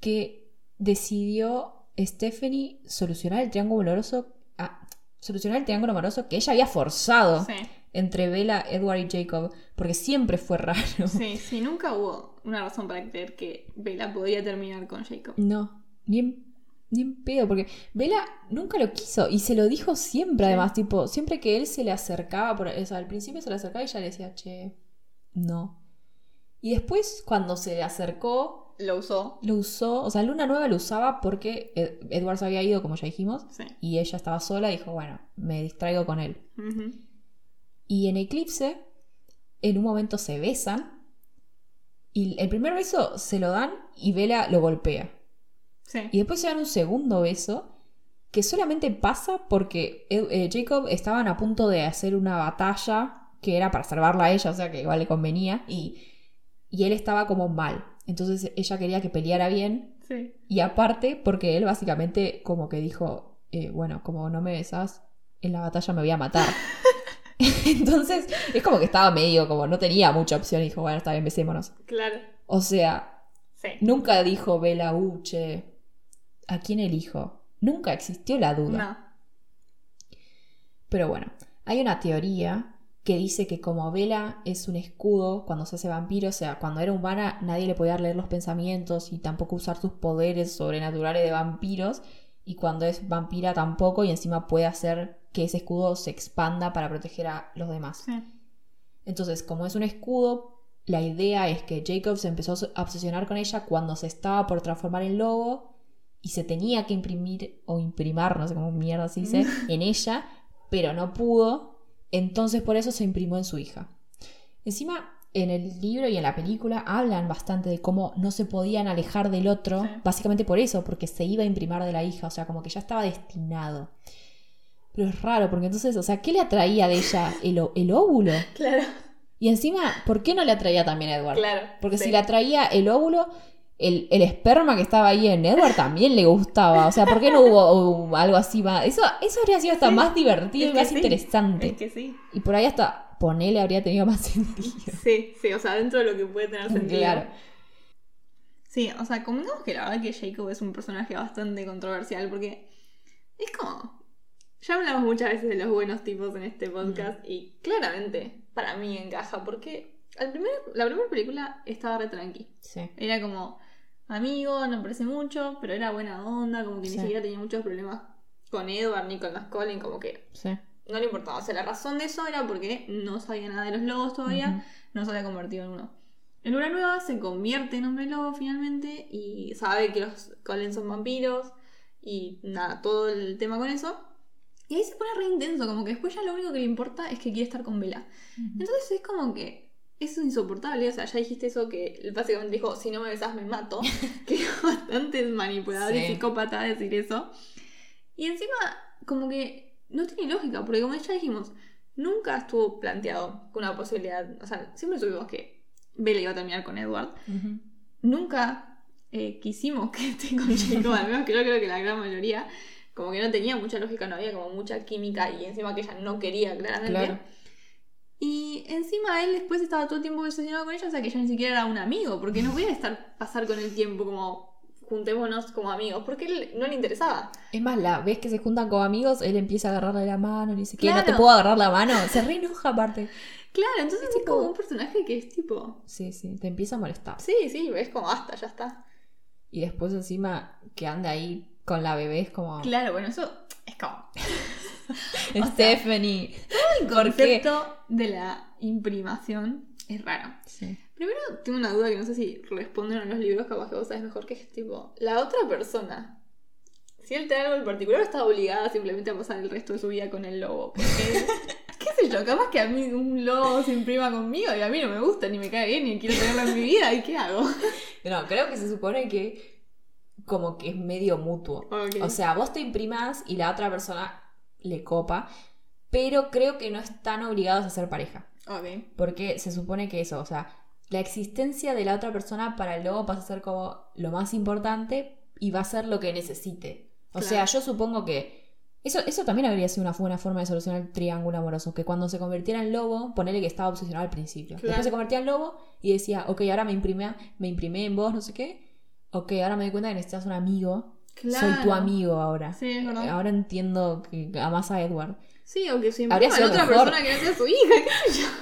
[SPEAKER 3] que decidió Stephanie solucionar el triángulo amoroso. ah, solucionar el triángulo amoroso que ella había forzado
[SPEAKER 2] Sí.
[SPEAKER 3] entre Bella, Edward y Jacob, porque siempre fue raro.
[SPEAKER 2] Sí, sí, nunca hubo una razón para creer que Bella podría terminar con Jacob.
[SPEAKER 3] No, ni en, ni en pedo, porque Bella nunca lo quiso y se lo dijo siempre,
[SPEAKER 2] Sí.
[SPEAKER 3] además, tipo, siempre que él se le acercaba, por, o sea, al principio se le acercaba y ella le decía, che, no. Y después, cuando se le acercó,
[SPEAKER 2] Lo usó.
[SPEAKER 3] lo usó, o sea, Luna Nueva lo usaba porque Ed- Edward se había ido, como ya dijimos,
[SPEAKER 2] Sí.
[SPEAKER 3] y ella estaba sola y dijo, bueno, me distraigo con él. Y en Eclipse, en un momento se besan. Y el primer beso se lo dan y Vela lo golpea.
[SPEAKER 2] Sí.
[SPEAKER 3] Y después se dan un segundo beso que solamente pasa porque eh, Jacob estaban a punto de hacer una batalla que era para salvarla a ella, o sea que igual le convenía. Y, y él estaba como mal. Entonces ella quería que peleara bien.
[SPEAKER 2] Sí.
[SPEAKER 3] Y aparte porque él básicamente como que dijo, eh, bueno, como no me besas, en la batalla me voy a matar. [laughs] [laughs] Entonces es como que estaba medio como no tenía mucha opción y dijo, bueno, está bien, besémonos.
[SPEAKER 2] Claro.
[SPEAKER 3] O sea,
[SPEAKER 2] Sí.
[SPEAKER 3] nunca dijo Bela Uche, ¿a quién elijo? Nunca existió la duda.
[SPEAKER 2] No.
[SPEAKER 3] Pero bueno, hay una teoría que dice que como Vela es un escudo cuando se hace vampiro, o sea, cuando era humana nadie le podía leer los pensamientos y tampoco usar sus poderes sobrenaturales de vampiros, y cuando es vampira tampoco, y encima puede hacer que ese escudo se expanda para proteger a los demás.
[SPEAKER 2] Sí.
[SPEAKER 3] Entonces, como es un escudo, la idea es que Jacob se empezó a obsesionar con ella cuando se estaba por transformar en lobo y se tenía que imprimir o imprimar, no sé cómo mierda se dice, [laughs] en ella, pero no pudo. Entonces por eso se imprimió en su hija. Encima, en el libro y en la película hablan bastante de cómo no se podían alejar del otro,
[SPEAKER 2] Sí.
[SPEAKER 3] básicamente por eso, porque se iba a imprimar de la hija, o sea, como que ya estaba destinado. Pero es raro, porque entonces, o sea, ¿qué le atraía de ella? ¿El, el óvulo? [laughs]
[SPEAKER 2] Claro,
[SPEAKER 3] Y encima, ¿por qué no le atraía también a Edward?
[SPEAKER 2] claro.
[SPEAKER 3] Porque
[SPEAKER 2] sí.
[SPEAKER 3] si le atraía el óvulo, el, el esperma que estaba ahí en Edward también le gustaba. O sea, ¿por qué no hubo algo así más? Eso, eso habría sido hasta
[SPEAKER 2] Sí,
[SPEAKER 3] más divertido
[SPEAKER 2] es
[SPEAKER 3] y más
[SPEAKER 2] sí,
[SPEAKER 3] interesante.
[SPEAKER 2] Es que sí.
[SPEAKER 3] Y por ahí hasta ponele habría tenido más [laughs] sentido.
[SPEAKER 2] Sí, sí, o sea, dentro de lo que puede tener sentido.
[SPEAKER 3] Claro.
[SPEAKER 2] Sí, o sea, convengamos que la verdad que Jacob es un personaje bastante controversial porque es como... Ya hablamos muchas veces de los buenos tipos en este podcast y claramente para mí encaja porque al primer, la primera película estaba re tranqui.
[SPEAKER 3] Sí.
[SPEAKER 2] Era como amigo, no parece mucho, pero era buena onda, como que
[SPEAKER 3] Sí.
[SPEAKER 2] ni siquiera tenía muchos problemas con Edward ni con las Colin, como que
[SPEAKER 3] Sí.
[SPEAKER 2] no le importaba. O sea, la razón de eso era porque no sabía nada de los lobos todavía, no se había convertido en uno. En Luna Nueva se convierte en hombre lobo finalmente y sabe que los Colin son vampiros y nada, todo el tema con eso. Y ahí se pone re intenso, como que después ya lo único que le importa es que quiere estar con Bella. Entonces es como que es insoportable. O sea, ya dijiste eso que básicamente dijo, si no me besas me mato. [laughs] que es bastante manipulador y
[SPEAKER 3] Sí.
[SPEAKER 2] psicópata decir eso. Y encima, como que no tiene lógica, porque como ya dijimos, nunca estuvo planteado con una posibilidad. O sea, siempre supimos que Bella iba a terminar con Edward.
[SPEAKER 3] Ujú.
[SPEAKER 2] Nunca eh, quisimos que esté con Jacob, al menos que yo creo que la gran mayoría. Como que no tenía mucha lógica, no había como mucha química y encima que ella no quería claramente.
[SPEAKER 3] Claro.
[SPEAKER 2] Y encima él después estaba todo el tiempo obsesionado con ella, o sea que ya ni siquiera era un amigo, porque no podía estar pasar con el tiempo como juntémonos como amigos, porque él no le interesaba.
[SPEAKER 3] Es más, la vez que se juntan como amigos, él empieza a agarrarle la mano, le dice que no te puedo agarrar la mano. Se re enoja aparte.
[SPEAKER 2] Claro, entonces es
[SPEAKER 3] tipo-
[SPEAKER 2] como un personaje que es tipo.
[SPEAKER 3] Sí, sí, te empieza a molestar.
[SPEAKER 2] Sí, sí, es como basta, ya está.
[SPEAKER 3] Y después encima que anda ahí con la bebé es como...
[SPEAKER 2] Claro, bueno, eso es como. [laughs]
[SPEAKER 3] Stephanie.
[SPEAKER 2] El
[SPEAKER 3] ¿Por qué?
[SPEAKER 2] concepto de la imprimación es raro.
[SPEAKER 3] Sí.
[SPEAKER 2] Primero, tengo una duda que no sé si responden a los libros, capaz que vos sabes mejor, que es tipo, la otra persona, si él te da algo en particular, está obligada simplemente a pasar el resto de su vida con el lobo. Porque, [laughs] qué sé yo, capaz que a mí un lobo se imprima conmigo y a mí no me gusta, ni me cae bien, ni quiero tenerlo en mi vida, ¿y qué hago?
[SPEAKER 3] No, creo que se supone que como que es medio mutuo. O sea, vos te imprimas y la otra persona le copa, pero creo que no están obligados a ser pareja.
[SPEAKER 2] Ok.
[SPEAKER 3] Porque se supone que eso, o sea, la existencia de la otra persona para el lobo pasa a ser como lo más importante y va a ser lo que necesite. O
[SPEAKER 2] Claro.
[SPEAKER 3] sea, yo supongo que eso, eso también habría sido una buena forma de solucionar el triángulo amoroso, que cuando se convirtiera en lobo, ponele que estaba obsesionado al principio.
[SPEAKER 2] Claro.
[SPEAKER 3] Después se convertía en lobo y decía, ok, ahora me imprimé, me imprimé en vos, no sé qué. Ok, ahora me doy cuenta que necesitas un amigo.
[SPEAKER 2] Claro.
[SPEAKER 3] Soy tu amigo ahora.
[SPEAKER 2] Sí, es verdad.
[SPEAKER 3] Ahora entiendo que amas a Edward.
[SPEAKER 2] Sí, o que se imprima en otra
[SPEAKER 3] mejor.
[SPEAKER 2] persona que no sea su hija, qué sé yo. [laughs]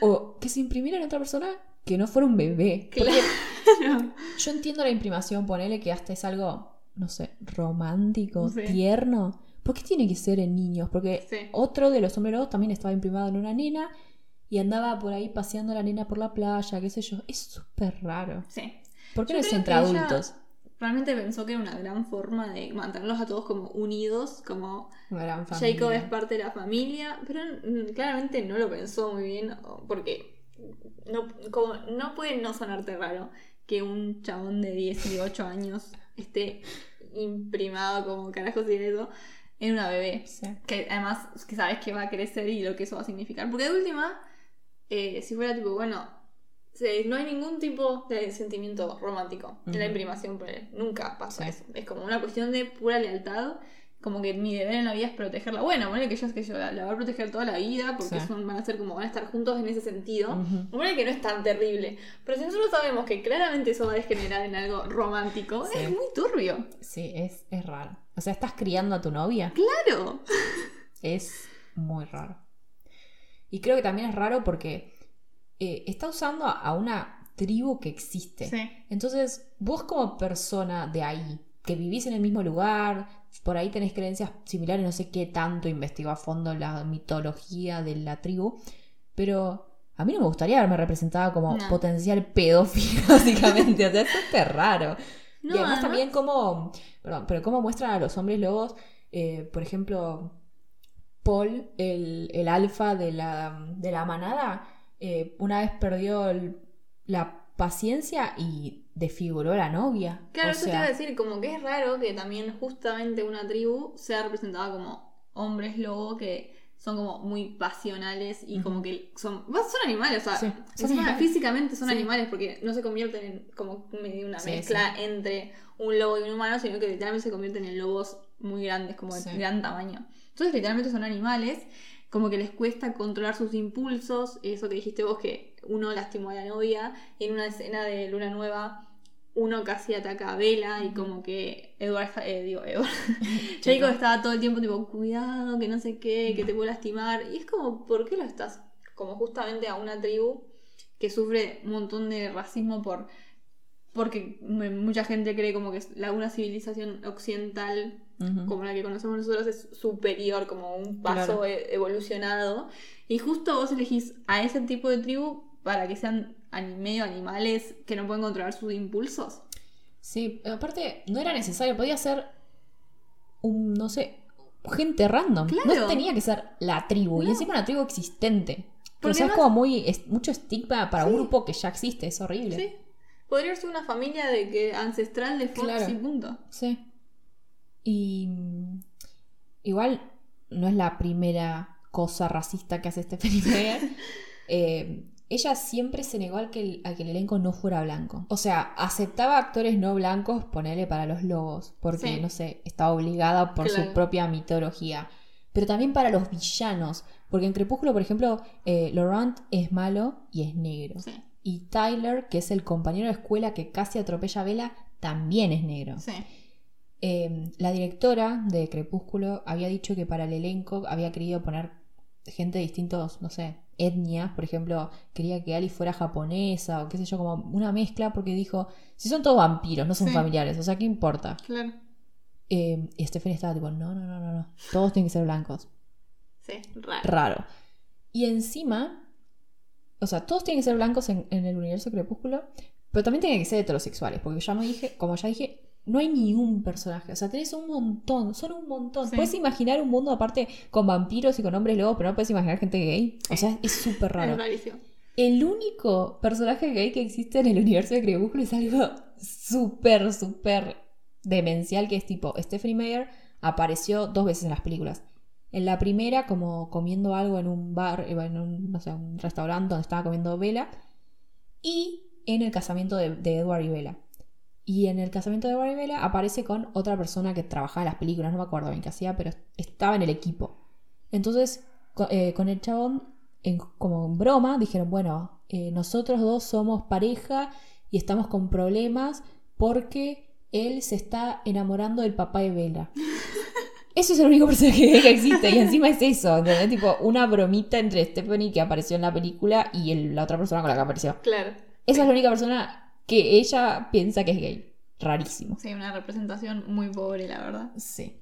[SPEAKER 3] O que se imprimiera en otra persona que no fuera un bebé.
[SPEAKER 2] Claro. [laughs]
[SPEAKER 3] Yo entiendo la imprimación, ponele que hasta es algo, no sé, romántico,
[SPEAKER 2] Sí.
[SPEAKER 3] tierno. ¿Por qué tiene que ser en niños? Porque
[SPEAKER 2] Sí.
[SPEAKER 3] otro de los sombreros también estaba imprimado en una nena y andaba por ahí paseando a la nena por la playa, qué sé yo. Es súper raro.
[SPEAKER 2] Sí.
[SPEAKER 3] ¿Por qué
[SPEAKER 2] Yo
[SPEAKER 3] no es entre adultos?
[SPEAKER 2] Realmente pensó que era una gran forma de mantenerlos a todos como unidos, como
[SPEAKER 3] gran.
[SPEAKER 2] Jacob es parte de la familia, pero claramente no lo pensó muy bien, porque no, como, no puede no sonarte raro que un chabón de 18 años esté imprimado como carajos y eso en una bebé.
[SPEAKER 3] Sí.
[SPEAKER 2] Que además que sabes que va a crecer y lo que eso va a significar. Porque de última, eh, si fuera tipo, bueno, se- no hay ningún tipo de sentimiento romántico en la imprimación por él. Nunca pasa
[SPEAKER 3] Sí.
[SPEAKER 2] eso. Es como una cuestión de pura lealtad. Como que mi deber en la vida es protegerla. Bueno, bueno, que yo es que yo la, la va a proteger toda la vida porque
[SPEAKER 3] Sí.
[SPEAKER 2] son, van a ser como van a estar juntos en ese sentido. Bueno, que no es tan terrible. Pero si nosotros sabemos que claramente eso va a degenerar en algo romántico,
[SPEAKER 3] Sí.
[SPEAKER 2] es muy turbio.
[SPEAKER 3] Sí, es, es raro. O sea, estás criando a tu novia.
[SPEAKER 2] Claro.
[SPEAKER 3] Es muy raro. Y creo que también es raro porque eh, está usando a- una tribu que existe.
[SPEAKER 2] Sí.
[SPEAKER 3] Entonces, vos como persona de ahí, que vivís en el mismo lugar, por ahí tenés creencias similares, no sé qué tanto investigó a fondo la mitología de la tribu, pero a mí no me gustaría verme representada como
[SPEAKER 2] No.
[SPEAKER 3] potencial pedófilo, [laughs] básicamente. O sea, es súper raro.
[SPEAKER 2] No,
[SPEAKER 3] y además también cómo, perdón, pero cómo muestran a los hombres lobos, eh, por ejemplo, Paul, el, el alfa de la, de la manada, eh, una vez perdió el- la paciencia y desfiguró a la novia.
[SPEAKER 2] Claro,
[SPEAKER 3] O
[SPEAKER 2] eso te iba a decir, como que es raro que también justamente una tribu sea representada como hombres lobo que son como muy pasionales y como que son, son animales, o sea,
[SPEAKER 3] Sí, son
[SPEAKER 2] encima
[SPEAKER 3] animales.
[SPEAKER 2] físicamente son
[SPEAKER 3] Sí.
[SPEAKER 2] animales porque no se convierten en como una
[SPEAKER 3] Sí,
[SPEAKER 2] mezcla entre un lobo y un humano, sino que literalmente se convierten en lobos muy grandes, como de gran tamaño. Entonces literalmente son animales, como que les cuesta controlar sus impulsos, eso que dijiste vos que uno lastimó a la novia en una escena de Luna Nueva uno casi ataca a Vela y como que Edward, eh, digo, Edward, [laughs] [laughs] Jacob estaba todo el tiempo tipo, cuidado, que no sé qué, que te puedo lastimar. Y es como, ¿por qué lo estás? Como justamente a una tribu que sufre un montón de racismo por porque mucha gente cree como que es la, una civilización occidental como la que conocemos nosotros es superior, como un paso
[SPEAKER 3] Claro.
[SPEAKER 2] e- evolucionado. Y justo vos elegís a ese tipo de tribu para que sean medio animales que no pueden controlar sus impulsos.
[SPEAKER 3] Sí, aparte, no era necesario, podía ser un, no sé, gente random.
[SPEAKER 2] Claro.
[SPEAKER 3] No tenía que ser la tribu, y
[SPEAKER 2] No.
[SPEAKER 3] encima una tribu existente.
[SPEAKER 2] Porque
[SPEAKER 3] Porque es
[SPEAKER 2] además-
[SPEAKER 3] como muy, es mucho estigma para un grupo que ya existe, es horrible.
[SPEAKER 2] Sí. Podría ser una familia de que ancestral de Fox
[SPEAKER 3] Claro.
[SPEAKER 2] y punto.
[SPEAKER 3] Sí. Y mm, igual no es la primera cosa racista que hace Stephanie Meyer. [laughs] Eh, ella siempre se negó al que, el, a que el elenco no fuera blanco. O sea, aceptaba actores no blancos, ponerle para los lobos, porque,
[SPEAKER 2] Sí.
[SPEAKER 3] no sé, estaba obligada por
[SPEAKER 2] Claro.
[SPEAKER 3] su propia mitología. Pero también para los villanos, porque en Crepúsculo, por ejemplo, eh, Laurent es malo y es negro.
[SPEAKER 2] Sí.
[SPEAKER 3] Y Tyler, que es el compañero de escuela que casi atropella a Bella, también es negro.
[SPEAKER 2] Sí.
[SPEAKER 3] Eh, la directora de Crepúsculo había dicho que para el elenco había querido poner gente de distintos, no sé, etnias. Por ejemplo, quería que Ali fuera japonesa o qué sé yo, como una mezcla, porque dijo: si son todos vampiros, no son
[SPEAKER 2] Sí.
[SPEAKER 3] familiares, o sea, ¿qué importa?
[SPEAKER 2] Claro.
[SPEAKER 3] Eh, y Stephanie estaba tipo: no, no, no, no, no, todos tienen que ser blancos.
[SPEAKER 2] Sí, raro.
[SPEAKER 3] Raro. Y encima, o sea, todos tienen que ser blancos en, en el universo Crepúsculo, pero también tienen que ser heterosexuales, porque ya me dije, como ya dije, no hay ni un personaje, o sea, tenés un montón, son un montón.
[SPEAKER 2] Sí.
[SPEAKER 3] Puedes imaginar un mundo aparte con vampiros y con hombres lobos, pero no puedes imaginar gente gay. O sea, es súper [laughs] raro.
[SPEAKER 2] Es.
[SPEAKER 3] El único personaje gay que existe en el universo de Crepúsculo es algo súper, súper demencial, que es tipo, Stephanie Meyer apareció dos veces en las películas. En la primera, como comiendo algo en un bar, eh, en un, no sé, un restaurante donde estaba comiendo Vela, y en el casamiento de, de Edward y Bella. Y en el casamiento de Edward y Bella aparece con otra persona que trabajaba en las películas, no me acuerdo bien qué hacía, pero estaba en el equipo. Entonces, eh, con el chabón, en- como en broma, dijeron, bueno, eh, nosotros dos somos pareja y estamos con problemas porque él se está enamorando del papá de Bella. [laughs] Eso es el único personaje que existe y encima es eso, ¿entendés? Tipo, una bromita entre Stephanie que apareció en la película y el- la otra persona con la que apareció.
[SPEAKER 2] Claro.
[SPEAKER 3] Esa es la única persona que ella piensa que es gay. Rarísimo.
[SPEAKER 2] Sí, una representación muy pobre, la verdad.
[SPEAKER 3] Sí.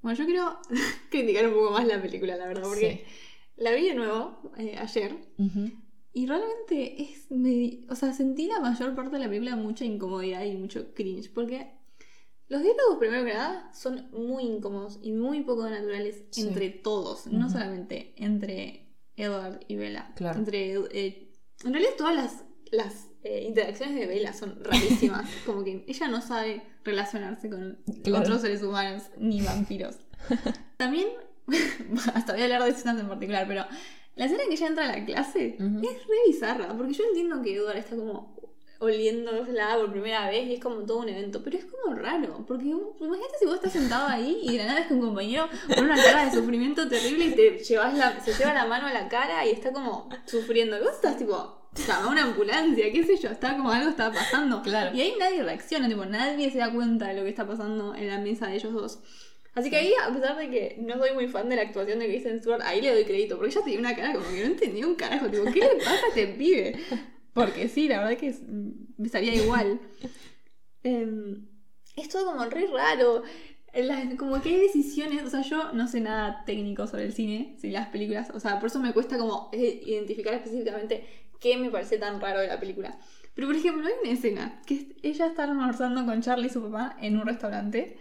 [SPEAKER 2] Bueno, yo quiero [laughs] criticar un poco más la película, la verdad, porque
[SPEAKER 3] Sí.
[SPEAKER 2] la vi de nuevo eh, ayer y realmente es. medi- O sea, sentí la mayor parte de la película mucha incomodidad y mucho cringe, porque los diálogos, primero que nada, son muy incómodos y muy poco naturales
[SPEAKER 3] Sí.
[SPEAKER 2] entre todos, no solamente entre Edward y Bella.
[SPEAKER 3] Claro.
[SPEAKER 2] Entre, eh, en realidad, todas las, las eh, interacciones de Bella son rarísimas, [laughs] como que ella no sabe relacionarse con
[SPEAKER 3] Claro.
[SPEAKER 2] otros seres humanos ni vampiros. [laughs] También, [laughs] hasta voy a hablar de escenas en particular, pero la escena en que ella entra a la clase es re bizarra, porque yo entiendo que Edward está como oliéndosela por primera vez y es como todo un evento, pero es como raro, porque imagínate si vos estás sentado ahí y de la nada es que un compañero con una cara de sufrimiento terrible y te llevas la, se lleva la mano a la cara y está como sufriendo, y vos estás tipo, llama a una ambulancia, qué sé yo, está como algo está pasando.
[SPEAKER 3] Claro.
[SPEAKER 2] Y ahí nadie reacciona, tipo, nadie se da cuenta de lo que está pasando en la mesa de ellos dos. Así que ahí, a pesar de que no soy muy fan de la actuación de Kristen Stewart, ahí le doy crédito, porque ella tenía una cara como que no entendía un carajo, tipo, ¿qué le pasa a este pibe? Porque sí, la verdad que me estaría igual. [laughs] Em, es todo como re raro. Las- como que hay decisiones, o sea, yo no sé nada técnico sobre el cine, si las películas, o sea, por eso me cuesta como eh, identificar específicamente qué me parece tan raro de la película. Pero por ejemplo, hay una escena que ella está almorzando con Charlie y su papá en un restaurante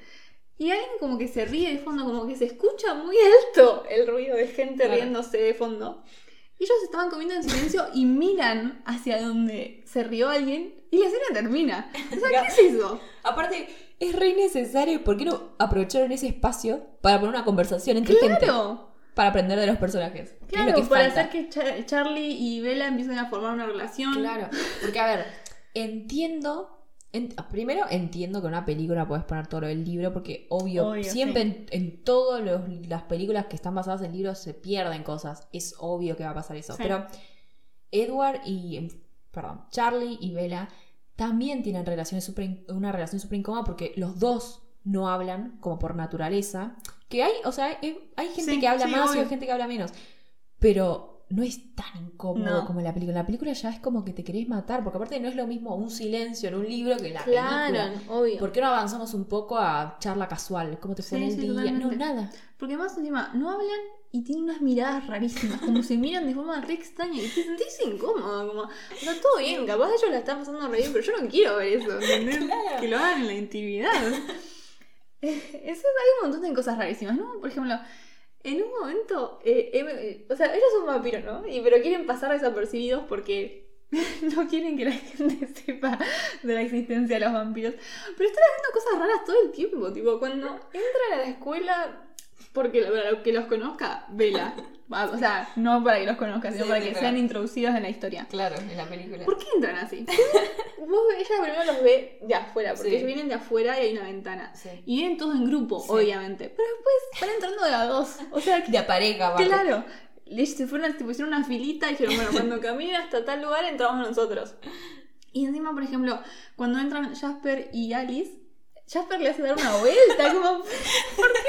[SPEAKER 2] y alguien como que se ríe de fondo, como que se escucha muy alto el ruido de gente
[SPEAKER 3] Claro.
[SPEAKER 2] riéndose de fondo. Ellos estaban comiendo en silencio y miran hacia donde se rió alguien y la escena termina. O sea, ¿qué es eso?
[SPEAKER 3] Aparte, es re necesario. ¿Por qué no aprovecharon ese espacio para poner una conversación entre gente?
[SPEAKER 2] Claro.
[SPEAKER 3] Para aprender de los personajes. que es lo
[SPEAKER 2] Claro,
[SPEAKER 3] que
[SPEAKER 2] para
[SPEAKER 3] falta.
[SPEAKER 2] hacer que Cha- Charlie y Bella empiecen a formar una relación.
[SPEAKER 3] Claro, porque a ver, entiendo. En- primero entiendo que en una película puedes poner todo lo del libro, porque obvio,
[SPEAKER 2] Obvio,
[SPEAKER 3] siempre
[SPEAKER 2] sí.
[SPEAKER 3] en, en todas las películas que están basadas en libros se pierden cosas. Es obvio que va a pasar eso.
[SPEAKER 2] Sí.
[SPEAKER 3] Pero Edward y. em, Perdón, Charlie y Bella también tienen relaciones super una relación súper incómoda porque los dos no hablan como por naturaleza. Que hay, o sea, hay, hay gente
[SPEAKER 2] Sí,
[SPEAKER 3] que habla más y hay gente que habla menos. Pero no es tan incómodo
[SPEAKER 2] No.
[SPEAKER 3] como en la película. En la película ya es como que te querés matar, porque aparte no es lo mismo un silencio en un libro que en la
[SPEAKER 2] Claro,
[SPEAKER 3] película.
[SPEAKER 2] obvio.
[SPEAKER 3] ¿Por qué no avanzamos un poco a charla casual? ¿Cómo te fue
[SPEAKER 2] Sí,
[SPEAKER 3] el
[SPEAKER 2] sí,
[SPEAKER 3] día?
[SPEAKER 2] totalmente.
[SPEAKER 3] No, nada.
[SPEAKER 2] Porque más encima, no hablan y tienen unas miradas rarísimas, como se miran de forma re extraña y te sentís incómodo, como, o sea, todo bien, capaz ellos la están pasando a reír, pero yo no quiero ver eso, ¿entendés? [laughs]
[SPEAKER 3] Claro.
[SPEAKER 2] Que lo hagan en la intimidad. [laughs] Eh, Eso hay un montón de cosas rarísimas, ¿no? Por ejemplo, en un momento, eh, em- eh, o sea, ellos son vampiros, ¿no? Y, pero quieren pasar desapercibidos porque [laughs] no quieren que la gente [laughs] sepa de la existencia de los vampiros. Pero están haciendo cosas raras todo el tiempo, tipo, cuando entran a la escuela, porque para que los conozca, vela. O sea, no para que los conozca, sino
[SPEAKER 3] Sí,
[SPEAKER 2] para que
[SPEAKER 3] claro.
[SPEAKER 2] sean introducidos en la historia.
[SPEAKER 3] Claro, en la película.
[SPEAKER 2] ¿Por qué entran así? [laughs] Vos, ella primero los ve de afuera, porque
[SPEAKER 3] Sí.
[SPEAKER 2] ellos vienen de afuera y hay una ventana.
[SPEAKER 3] Sí.
[SPEAKER 2] Y vienen todos en grupo, obviamente. Pero después van entrando de a dos. O sea,
[SPEAKER 3] De a pareja,
[SPEAKER 2] claro. Se fueron, tipo, hicieron una filita y dijeron, bueno, cuando caminen hasta tal lugar entramos nosotros. Y encima, por ejemplo, cuando entran Jasper y Alice, Jasper le hace dar una vuelta, como, [laughs] ¿por qué?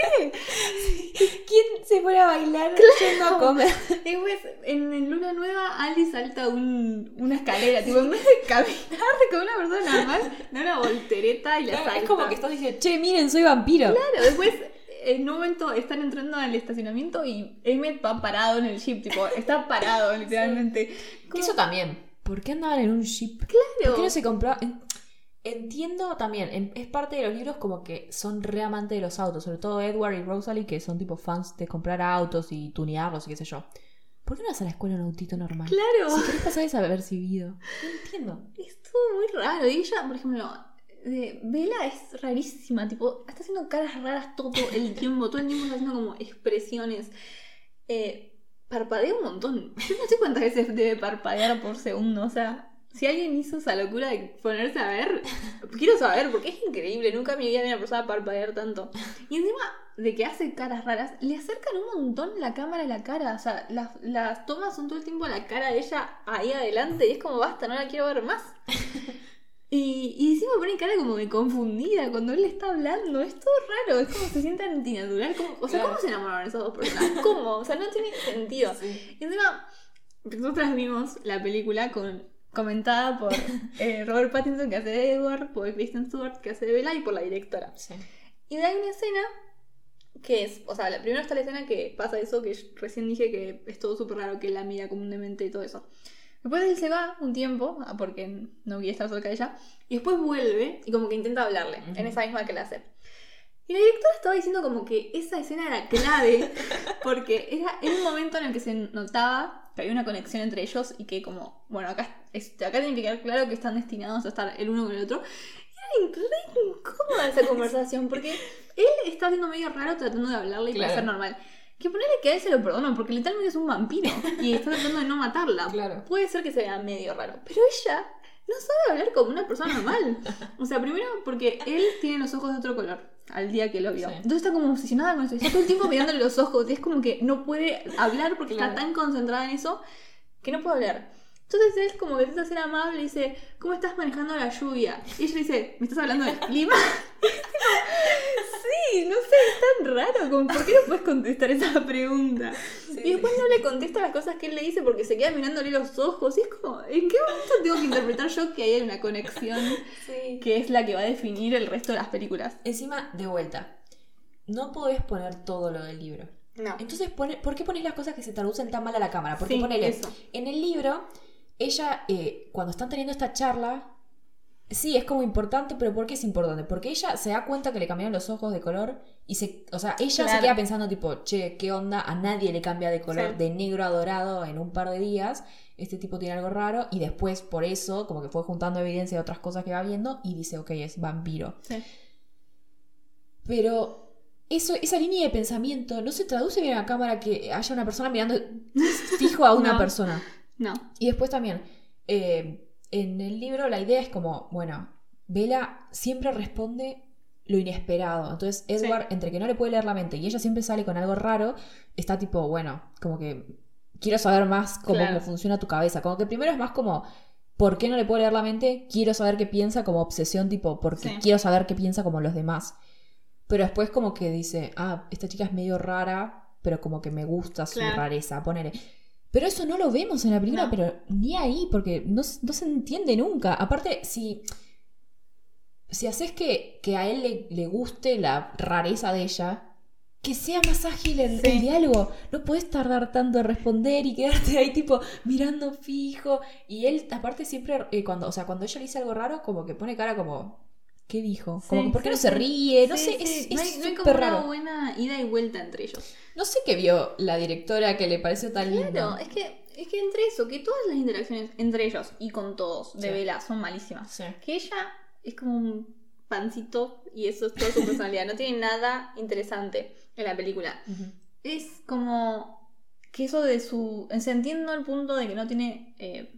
[SPEAKER 3] ¿Quién se pone a bailar [laughs] yendo a comer? [laughs]
[SPEAKER 2] Después, en, en Luna Nueva, Alice salta un- una escalera, tipo, en vez de [laughs] caminar como una persona normal, da una voltereta y la salta.
[SPEAKER 3] es como que estás diciendo, che, miren, soy vampiro.
[SPEAKER 2] Claro, después, en un momento están entrando al estacionamiento y Emmett va parado en el jeep, tipo, está parado, literalmente.
[SPEAKER 3] Eso también. ¿Por qué andaban en un ship?
[SPEAKER 2] Claro.
[SPEAKER 3] ¿Por qué no se compró? En- Entiendo también, en- es parte de los libros como que son re amantes de los autos, sobre todo Edward y Rosalie, que son tipo fans de comprar autos y tunearlos y qué sé yo. ¿Por qué no vas a la escuela en un autito normal?
[SPEAKER 2] Claro.
[SPEAKER 3] Si querés pasar desapercibido. No entiendo.
[SPEAKER 2] Es todo muy raro. Y ella, por ejemplo, Bella es rarísima, tipo, está haciendo caras raras todo el [laughs] tiempo, todo el tiempo está haciendo como expresiones. Eh, parpadea un montón. Yo no sé cuántas veces debe parpadear por segundo, o sea. Si alguien hizo esa locura de ponerse a ver, [laughs] quiero saber, porque es increíble. Nunca en mi vida vi a una persona parpadear tanto. Y encima de que hace caras raras, le acercan un montón la cámara a la cara. O sea, las, las tomas son todo el tiempo la cara de ella ahí adelante. Y es como, basta, no la quiero ver más. [laughs] Y, y encima pone cara como de confundida cuando él le está hablando. Es todo raro, es como se siente antinatural. Como, o sea,
[SPEAKER 3] Claro.
[SPEAKER 2] ¿cómo se enamoraron esas dos personas? ¿Cómo? O sea, no tiene sentido. Y encima, nosotras vimos la película con, comentada por [laughs] eh, Robert Pattinson, que hace de Edward, por Kristen Stewart, que hace de Bella, y por la directora.
[SPEAKER 3] Sí.
[SPEAKER 2] Y de ahí una escena que es, o sea, la, primero está la escena que pasa eso, que recién dije que es todo súper raro, que él la mira comúnmente y todo eso. Después él se va un tiempo, ah, porque no quiere estar cerca de ella, y después vuelve y como que intenta hablarle, en esa misma clase. Y la directora estaba diciendo como que esa escena era clave, [laughs] porque era en un momento en el que se notaba que había una conexión entre ellos y que como, bueno, acá, es- acá tiene que quedar claro que están destinados a estar el uno con el otro. Y era re incómoda esa conversación, porque él está haciendo medio raro tratando de hablarle y
[SPEAKER 3] Claro.
[SPEAKER 2] parecer normal. Que ponerle que a él se lo perdonan, porque literalmente es un vampiro y está tratando de no matarla.
[SPEAKER 3] Claro.
[SPEAKER 2] Puede ser que se vea medio raro, pero ella no sabe hablar como una persona normal. O sea, primero porque él tiene los ojos de otro color al día que lo vio.
[SPEAKER 3] Sí.
[SPEAKER 2] Entonces está como obsesionada con eso. Está todo el tiempo mirándole los ojos y es como que no puede hablar porque
[SPEAKER 3] Claro.
[SPEAKER 2] está tan concentrada en eso que no puede hablar. Entonces él como que de ser amable y dice, ¿cómo estás manejando la lluvia? Y ella le dice, ¿me estás hablando del clima? [laughs] sí, no sé, es tan raro. Como, ¿Por qué no puedes contestar esa pregunta? y después no le contesta las cosas que él le dice porque se queda mirándole los ojos. Y es como, ¿en qué momento tengo que interpretar yo que hay una conexión
[SPEAKER 3] Sí.
[SPEAKER 2] que es la que va a definir el resto de las películas?
[SPEAKER 3] Encima, de vuelta, no podés poner todo lo del libro.
[SPEAKER 2] No.
[SPEAKER 3] Entonces, pone- ¿por qué pones las cosas que se traducen tan mal a la cámara? Porque
[SPEAKER 2] Sí,
[SPEAKER 3] ponele,
[SPEAKER 2] eso.
[SPEAKER 3] en el libro, ella, eh, cuando están teniendo esta charla, Sí, es como importante, pero ¿por qué es importante? Porque ella se da cuenta que le cambiaron los ojos de color y se, o sea, ella se queda pensando tipo, che, ¿qué onda? A nadie le cambia de color
[SPEAKER 2] Sí.
[SPEAKER 3] de negro a dorado en un par de días. Este tipo tiene algo raro y después por eso como que fue juntando evidencia de otras cosas que va viendo y dice, ok, es vampiro.
[SPEAKER 2] Sí.
[SPEAKER 3] Pero eso, esa línea de pensamiento no se traduce bien a la cámara que haya una persona mirando [laughs] fijo a una
[SPEAKER 2] No.
[SPEAKER 3] persona.
[SPEAKER 2] No.
[SPEAKER 3] Y después también, eh, en el libro la idea es como, bueno, Bella siempre responde lo inesperado. Entonces Edward, entre que no le puede leer la mente y ella siempre sale con algo raro, está tipo, bueno, como que quiero saber más cómo,
[SPEAKER 2] Claro.
[SPEAKER 3] cómo funciona tu cabeza. Como que primero es más como, ¿por qué no le puedo leer la mente? Quiero saber qué piensa como obsesión, tipo, porque
[SPEAKER 2] Sí.
[SPEAKER 3] quiero saber qué piensa como los demás. Pero después como que dice, ah, esta chica es medio rara, pero como que me gusta su
[SPEAKER 2] Claro.
[SPEAKER 3] rareza, ponele. Pero eso no lo vemos en la película,
[SPEAKER 2] No.
[SPEAKER 3] pero ni ahí, porque no, no se entiende nunca. Aparte, si, si haces que, que a él le, le guste la rareza de ella, que sea más ágil el,
[SPEAKER 2] Sí.
[SPEAKER 3] el diálogo. No puedes tardar tanto en responder y quedarte ahí tipo mirando fijo. Y él, aparte, siempre, eh, cuando, o sea, cuando ella le dice algo raro, como que pone cara como, ¿qué dijo? Como
[SPEAKER 2] Sí,
[SPEAKER 3] ¿por qué no se ríe? No
[SPEAKER 2] Sí,
[SPEAKER 3] sé, es
[SPEAKER 2] no
[SPEAKER 3] es
[SPEAKER 2] hay, no hay como una buena ida y vuelta entre ellos.
[SPEAKER 3] No sé qué vio la directora que le pareció tan
[SPEAKER 2] Claro,
[SPEAKER 3] lindo.
[SPEAKER 2] es que, es que entre eso, que todas las interacciones entre ellos y con todos de
[SPEAKER 3] Sí.
[SPEAKER 2] Bella son malísimas.
[SPEAKER 3] Sí.
[SPEAKER 2] Que ella es como un pancito y eso es toda su personalidad. No tiene nada interesante en la película. Es como que eso de su. Se entiende el punto de que no tiene. eh,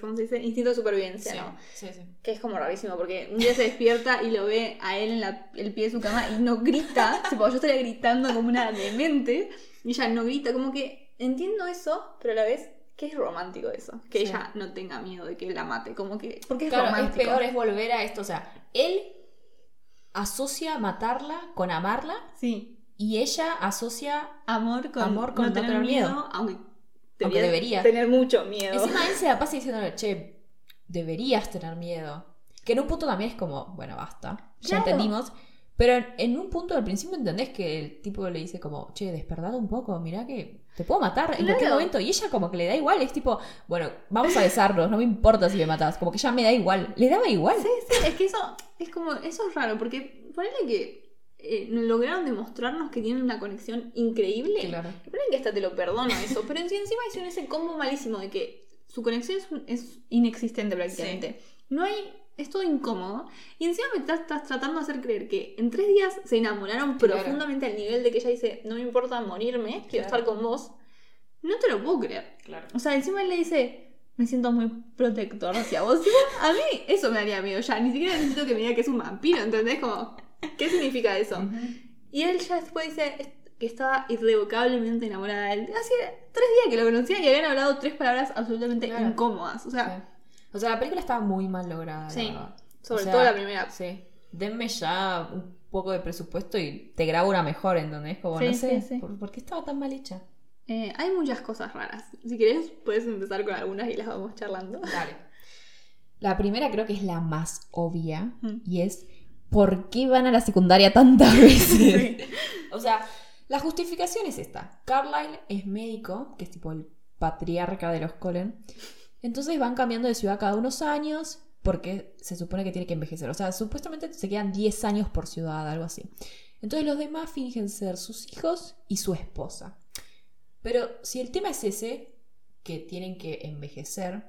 [SPEAKER 2] ¿Cómo se dice? Instinto de supervivencia,
[SPEAKER 3] Sí,
[SPEAKER 2] ¿no?
[SPEAKER 3] sí, sí.
[SPEAKER 2] Que es como rarísimo, porque un día se despierta y lo ve a él en la- el pie de su cama y no grita. [laughs] tipo, yo estaría gritando como una demente y ella no grita. Como que entiendo eso, pero a la vez que es romántico eso. Que
[SPEAKER 3] Sí.
[SPEAKER 2] ella no tenga miedo de que la mate. Como que. Porque es
[SPEAKER 3] Claro, es
[SPEAKER 2] romántico.
[SPEAKER 3] peor, es volver a esto. O sea, él asocia matarla con amarla
[SPEAKER 2] Sí.
[SPEAKER 3] y ella asocia.
[SPEAKER 2] Amor con,
[SPEAKER 3] Amor con no tener miedo.
[SPEAKER 2] Aunque,
[SPEAKER 3] Aunque debería.
[SPEAKER 2] tener mucho miedo.
[SPEAKER 3] Encima él se la pasa [laughs] diciéndole, che, deberías tener miedo. Que en un punto también es como, bueno, basta, ya
[SPEAKER 2] Claro.
[SPEAKER 3] entendimos. Pero en, en un punto al principio entendés que el tipo le dice como, che, despertado un poco, mirá que te puedo matar en cualquier momento. Y ella como que le da igual, es tipo, bueno, vamos a besarnos, no me importa si me matas. Como que ya me da igual. Le daba igual.
[SPEAKER 2] Sí, sí, es que eso es como, eso es raro, porque ponele que eh, lograron demostrarnos que tienen una conexión increíble.
[SPEAKER 3] Claro.
[SPEAKER 2] Ponele que hasta te lo perdono eso, pero encima hicieron ese combo malísimo de que su conexión es, un- es inexistente prácticamente. No hay, es todo incómodo. Y encima me estás, estás tratando de hacer creer que en tres días se enamoraron
[SPEAKER 3] Claro.
[SPEAKER 2] profundamente al nivel de que ella dice, no me importa morirme, quiero
[SPEAKER 3] Claro.
[SPEAKER 2] estar con vos. No te lo puedo creer.
[SPEAKER 3] Claro.
[SPEAKER 2] O sea, encima él le dice, me siento muy protector hacia vos, [laughs] a mí eso me daría miedo ya. Ni siquiera necesito que me diga que es un vampiro, ¿entendés? Como, [laughs] ¿qué significa eso? Y él ya después dice que estaba irrevocablemente enamorada de él. Hacía tres días que lo conocía y habían hablado tres palabras absolutamente
[SPEAKER 3] Claro.
[SPEAKER 2] incómodas. O sea,
[SPEAKER 3] Sí. O sea, la película estaba muy mal lograda.
[SPEAKER 2] Sí, sobre
[SPEAKER 3] O sea,
[SPEAKER 2] todo la primera.
[SPEAKER 3] Sí. Denme ya un poco de presupuesto y te grabo una mejor, ¿entendés? Como,
[SPEAKER 2] Sí,
[SPEAKER 3] no sé,
[SPEAKER 2] sí.
[SPEAKER 3] ¿por, por qué estaba tan mal hecha?
[SPEAKER 2] eh, hay muchas cosas raras. Si querés, puedes empezar con algunas y las vamos charlando.
[SPEAKER 3] Dale. La primera creo que es la más obvia
[SPEAKER 2] Mm.
[SPEAKER 3] y es ¿por qué van a la secundaria tantas veces? [laughs] O sea, la justificación es esta. Carlyle es médico, que es tipo el patriarca de los Colen. Entonces van cambiando de ciudad cada unos años porque se supone que tiene que envejecer. O sea, supuestamente se quedan 10 años por ciudad, algo así. Entonces los demás fingen ser sus hijos y su esposa. Pero si el tema es ese, que tienen que envejecer.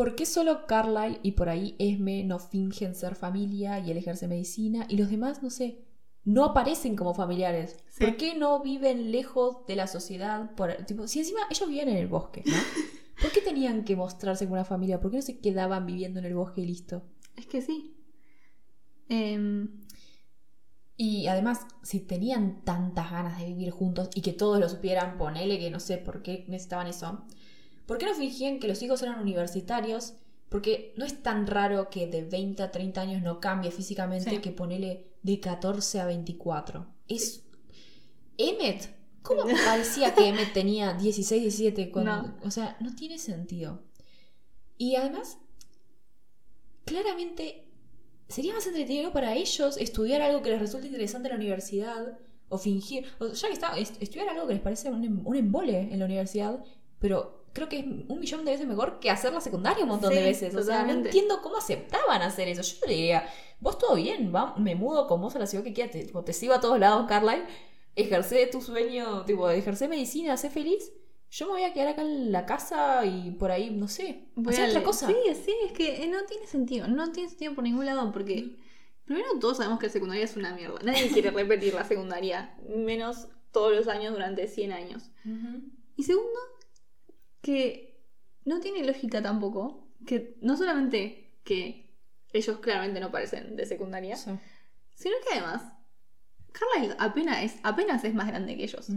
[SPEAKER 3] ¿Por qué solo Carlyle y por ahí Esme no fingen ser familia y él ejerce medicina y los demás, no sé, no aparecen como familiares?
[SPEAKER 2] Sí.
[SPEAKER 3] ¿Por qué no viven lejos de la sociedad? Por, tipo, si encima ellos vivían en el bosque, ¿no? [laughs] ¿Por qué tenían que mostrarse como una familia? ¿Por qué no se quedaban viviendo en el bosque y listo?
[SPEAKER 2] Es que sí. Em,
[SPEAKER 3] Y además, si tenían tantas ganas de vivir juntos y que todos lo supieran, ponele que no sé por qué necesitaban eso, ¿por qué no fingían que los hijos eran universitarios? Porque no es tan raro que de 20 a 30 años no cambie físicamente
[SPEAKER 2] Sí.
[SPEAKER 3] que ponele de 14 a 24. Es. Emmet. ¿Cómo parecía que Emmet [laughs] tenía 16, 17? Cuando...
[SPEAKER 2] No.
[SPEAKER 3] O sea, no tiene sentido. Y además, claramente sería más entretenido para ellos estudiar algo que les resulte interesante en la universidad o fingir, o ya que está, est- estudiar algo que les parece un, em- un embole en la universidad, pero creo que es un millón de veces mejor que hacer la secundaria un montón de veces. O sea, no entiendo cómo aceptaban hacer eso. Yo le diría, vos todo bien, va, me mudo con vos a la ciudad que quieras, te, tipo, te sigo a todos lados, Carlisle, ejercé tu sueño, tipo, ejercé medicina, sé feliz. Yo me voy a quedar acá en la casa y por ahí, no sé,
[SPEAKER 2] Voy
[SPEAKER 3] hacer
[SPEAKER 2] a
[SPEAKER 3] otra cosa.
[SPEAKER 2] Sí, sí, es que eh, no tiene sentido. No tiene sentido por ningún lado porque. Primero, todos sabemos que la secundaria es una mierda. Nadie quiere [laughs] repetir la secundaria, menos todos los años durante 100 años. Y segundo, que no tiene lógica tampoco. Que no solamente que ellos claramente no parecen de secundaria,
[SPEAKER 3] Sí.
[SPEAKER 2] sino que además, Carlisle apenas es, apenas es más grande que ellos.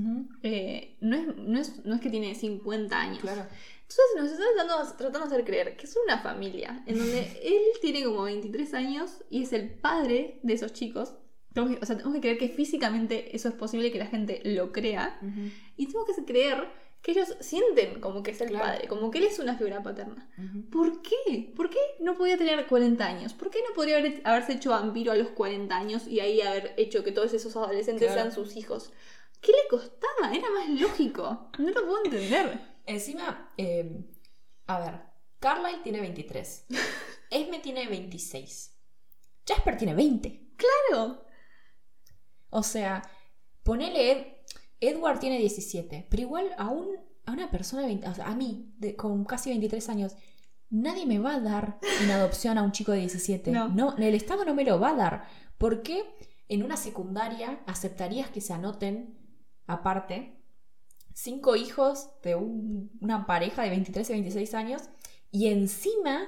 [SPEAKER 2] Eh, no, es, no, es, no es que tiene 50 años.
[SPEAKER 3] Claro.
[SPEAKER 2] Entonces nos está tratando, tratando de hacer creer que es una familia en donde [laughs] él tiene como 23 años y es el padre de esos chicos. Tenemos que- o sea, tenemos que creer que físicamente eso es posible que la gente lo crea. Y tenemos que creer que ellos sienten como que es el
[SPEAKER 3] Claro.
[SPEAKER 2] padre, como que él es una figura paterna. ¿Por qué? ¿Por qué no podía tener 40 años? ¿Por qué no podría haber- haberse hecho vampiro a los 40 años y ahí haber hecho que todos esos adolescentes
[SPEAKER 3] Claro.
[SPEAKER 2] sean sus hijos? ¿Qué le costaba? Era más lógico. No lo puedo entender.
[SPEAKER 3] Encima, eh, a ver, Carlisle tiene 23. [laughs] Esme tiene 26. Jasper tiene 20.
[SPEAKER 2] Claro.
[SPEAKER 3] O sea, ponele. Ed- Edward tiene 17. Pero igual a, un, a una persona de 20. O sea, a mí, de- con casi 23 años. Nadie me va a dar en adopción a un chico de 17.
[SPEAKER 2] No.
[SPEAKER 3] el Estado no me lo va a dar. ¿Por qué en una secundaria aceptarías que se anoten, aparte, cinco hijos de un- una pareja de 23 y 26 años y encima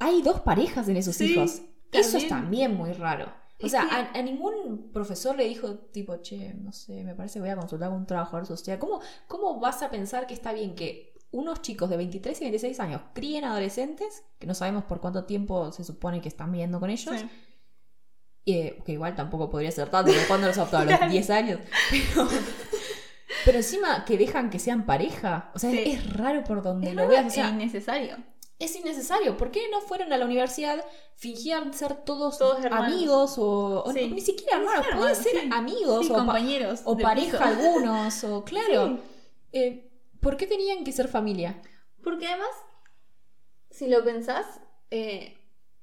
[SPEAKER 3] hay dos parejas en esos
[SPEAKER 2] Sí,
[SPEAKER 3] hijos? Eso es
[SPEAKER 2] también
[SPEAKER 3] muy raro. O sea, a, a ningún profesor le dijo, tipo, che, no sé, me parece que voy a consultar con un trabajador social. ¿Cómo, ¿Cómo vas a pensar que está bien que unos chicos de 23 y 26 años críen adolescentes, que no sabemos por cuánto tiempo se supone que están viviendo con ellos,
[SPEAKER 2] Sí.
[SPEAKER 3] eh, que igual tampoco podría ser tanto, cuando los adoptó a los 10 años. Pero, pero encima que dejan que sean pareja. O sea,
[SPEAKER 2] Sí.
[SPEAKER 3] es raro por donde
[SPEAKER 2] Es
[SPEAKER 3] lo veas. O
[SPEAKER 2] e
[SPEAKER 3] sea,
[SPEAKER 2] innecesario.
[SPEAKER 3] Es innecesario. ¿Por qué no fueron a la universidad, fingían ser todos, amigos o, o
[SPEAKER 2] Sí.
[SPEAKER 3] ni siquiera hermanos? Pueden
[SPEAKER 2] hermanos,
[SPEAKER 3] ser
[SPEAKER 2] sí.
[SPEAKER 3] amigos
[SPEAKER 2] Sí,
[SPEAKER 3] o, pa-
[SPEAKER 2] compañeros.
[SPEAKER 3] o pareja
[SPEAKER 2] piso. [laughs]
[SPEAKER 3] algunos. O claro.
[SPEAKER 2] Sí.
[SPEAKER 3] Eh, ¿Por qué tenían que ser familia?
[SPEAKER 2] Porque además, si lo pensás, eh,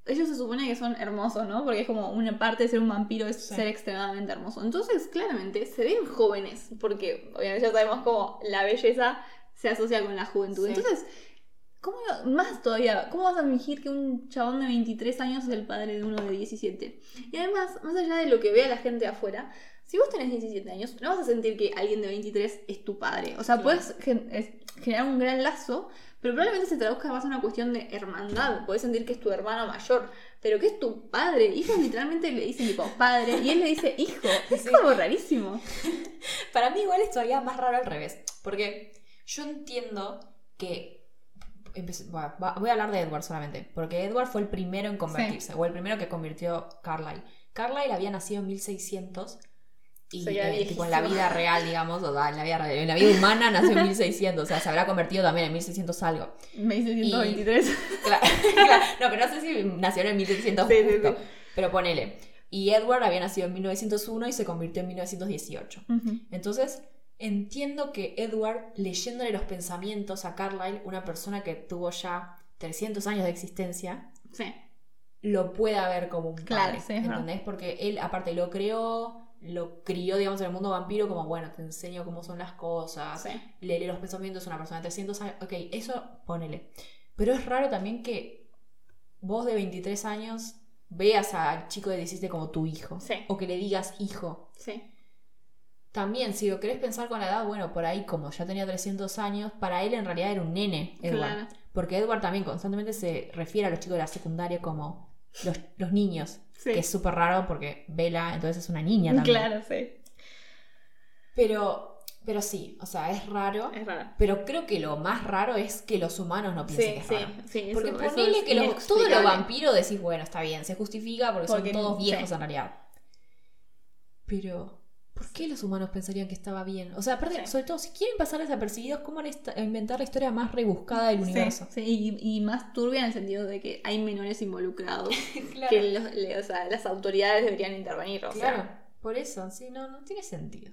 [SPEAKER 2] ellos se supone que son hermosos, ¿no? Porque es como una parte de ser un vampiro es
[SPEAKER 3] Sí.
[SPEAKER 2] ser extremadamente hermoso. Entonces, claramente, se ven jóvenes, porque obviamente ya sabemos cómo la belleza se asocia con la juventud.
[SPEAKER 3] Sí.
[SPEAKER 2] Entonces, ¿cómo más todavía? ¿Cómo vas a fingir que un chabón de 23 años es el padre de uno de 17? Y además, más allá de lo que vea la gente afuera, si vos tenés 17 años, no vas a sentir que alguien de 23 es tu padre. O sea,
[SPEAKER 3] Claro.
[SPEAKER 2] puedes gen- es- generar un gran lazo, pero probablemente se traduzca más a una cuestión de hermandad. Podés sentir que es tu hermano mayor, pero que es tu padre. Ellos literalmente le dicen tipo padre y él le dice hijo. [laughs] Es
[SPEAKER 3] Sí.
[SPEAKER 2] como rarísimo. [laughs]
[SPEAKER 3] Para mí igual es todavía más raro al revés. Porque yo entiendo que... empecé- bueno, va- voy a hablar de Edward solamente. Porque Edward fue el primero en convertirse. O el primero que convirtió Carlyle. Carlyle había nacido en 1600. Y eh, tipo, en la vida real, digamos, o en la vida, real- en la vida humana nació en 1600. O sea, se habrá convertido también en 1600 algo.
[SPEAKER 2] Me dice 123.
[SPEAKER 3] Claro, claro. No, pero no sé si nació en 1600
[SPEAKER 2] Sí, sí,
[SPEAKER 3] justo.
[SPEAKER 2] sí.
[SPEAKER 3] Pero ponele. Y Edward había nacido en 1901 y se convirtió en 1918.
[SPEAKER 2] Ujú.
[SPEAKER 3] Entonces, entiendo que Edward, leyéndole los pensamientos a Carlyle, una persona que tuvo ya 300 años de existencia,
[SPEAKER 2] Sí.
[SPEAKER 3] lo pueda ver como un padre.
[SPEAKER 2] Claro, sí, es verdad.
[SPEAKER 3] ¿Entendés? Porque él, aparte, lo creó, lo crió, digamos, en el mundo vampiro, como, bueno, te enseño cómo son las cosas,
[SPEAKER 2] Sí.
[SPEAKER 3] le lee los pensamientos a una persona de 300 años. Ok, eso ponele. Pero es raro también que vos de 23 años veas al chico de 17 como tu hijo.
[SPEAKER 2] Sí.
[SPEAKER 3] O que le digas hijo.
[SPEAKER 2] Sí.
[SPEAKER 3] También, si lo querés pensar con la edad, bueno, por ahí como ya tenía 300 años, para él en realidad era un nene, Edward.
[SPEAKER 2] Claro.
[SPEAKER 3] Porque Edward también constantemente se refiere a los chicos de la secundaria como los, los niños.
[SPEAKER 2] Sí.
[SPEAKER 3] Que es súper raro porque Bella entonces es una niña también.
[SPEAKER 2] Claro, sí.
[SPEAKER 3] Pero, pero sí, o sea, es raro.
[SPEAKER 2] Es raro.
[SPEAKER 3] Pero creo que lo más raro es que los humanos no piensen
[SPEAKER 2] Sí,
[SPEAKER 3] que es
[SPEAKER 2] sí,
[SPEAKER 3] raro.
[SPEAKER 2] sí.
[SPEAKER 3] Porque
[SPEAKER 2] eso-
[SPEAKER 3] ponele que los, los
[SPEAKER 2] inexplicable.
[SPEAKER 3] vampiros decís, bueno, está bien, se justifica porque,
[SPEAKER 2] Porque
[SPEAKER 3] son todos viejos en realidad. Pero, ¿por qué los humanos pensarían que estaba bien? O sea, aparte,
[SPEAKER 2] Sí.
[SPEAKER 3] sobre todo, si quieren pasar desapercibidos, ¿cómo van a inventar la historia más rebuscada del
[SPEAKER 2] Sí,
[SPEAKER 3] universo?
[SPEAKER 2] sí, y, y más turbia en el sentido de que hay menores involucrados [laughs]
[SPEAKER 3] claro.
[SPEAKER 2] que los- le- o sea, las autoridades deberían intervenir. O
[SPEAKER 3] Claro,
[SPEAKER 2] sea,
[SPEAKER 3] por eso, sí, no, no tiene sentido.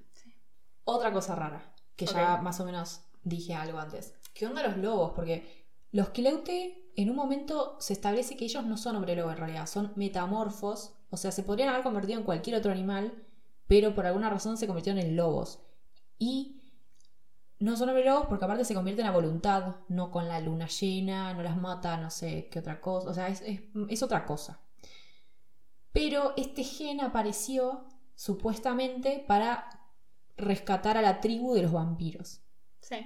[SPEAKER 3] Otra cosa rara, que ya más o menos dije algo antes. ¿qué onda los lobos? Porque los Cleute en un momento se establece que ellos no son hombre lobo en realidad, son metamorfos, o sea, se podrían haber convertido en cualquier otro animal, pero por alguna razón se convirtieron en lobos. Y no son hombre lobos porque aparte se convierten a voluntad, no con la luna llena, no las mata, no sé qué otra cosa, o sea, es, es- es otra cosa. Pero este gen apareció supuestamente para rescatar a la tribu de los vampiros.
[SPEAKER 2] Sí.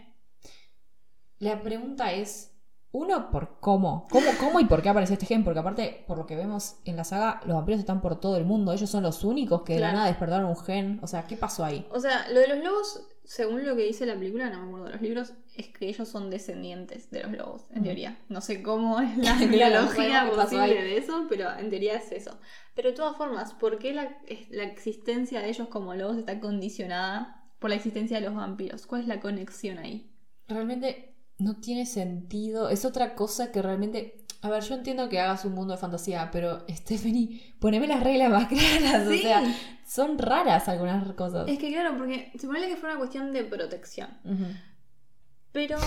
[SPEAKER 3] La pregunta es, uno, por cómo. ¿Cómo, cómo y por qué apareció este gen? Porque aparte, por lo que vemos en la saga, los vampiros están por todo el mundo. Ellos son los únicos que de la
[SPEAKER 2] Claro.
[SPEAKER 3] nada despertaron un gen. O sea, ¿qué pasó ahí?
[SPEAKER 2] O sea, lo de los lobos, según lo que dice la película, no me acuerdo de los libros, es que ellos son descendientes de los lobos, en teoría. No sé cómo es [laughs] la
[SPEAKER 3] Claro, no
[SPEAKER 2] biología posible de eso, pero en teoría es eso. Pero de todas formas, ¿por qué la, la existencia de ellos como lobos está condicionada por la existencia de los vampiros? ¿Cuál es la conexión ahí?
[SPEAKER 3] Realmente no tiene sentido. Es otra cosa que realmente... A ver, yo entiendo que hagas un mundo de fantasía, pero [laughs] Stephanie, poneme las reglas más claras.
[SPEAKER 2] Sí.
[SPEAKER 3] O sea, son raras algunas cosas.
[SPEAKER 2] Es que claro, porque se supone que fue una cuestión de protección. Pero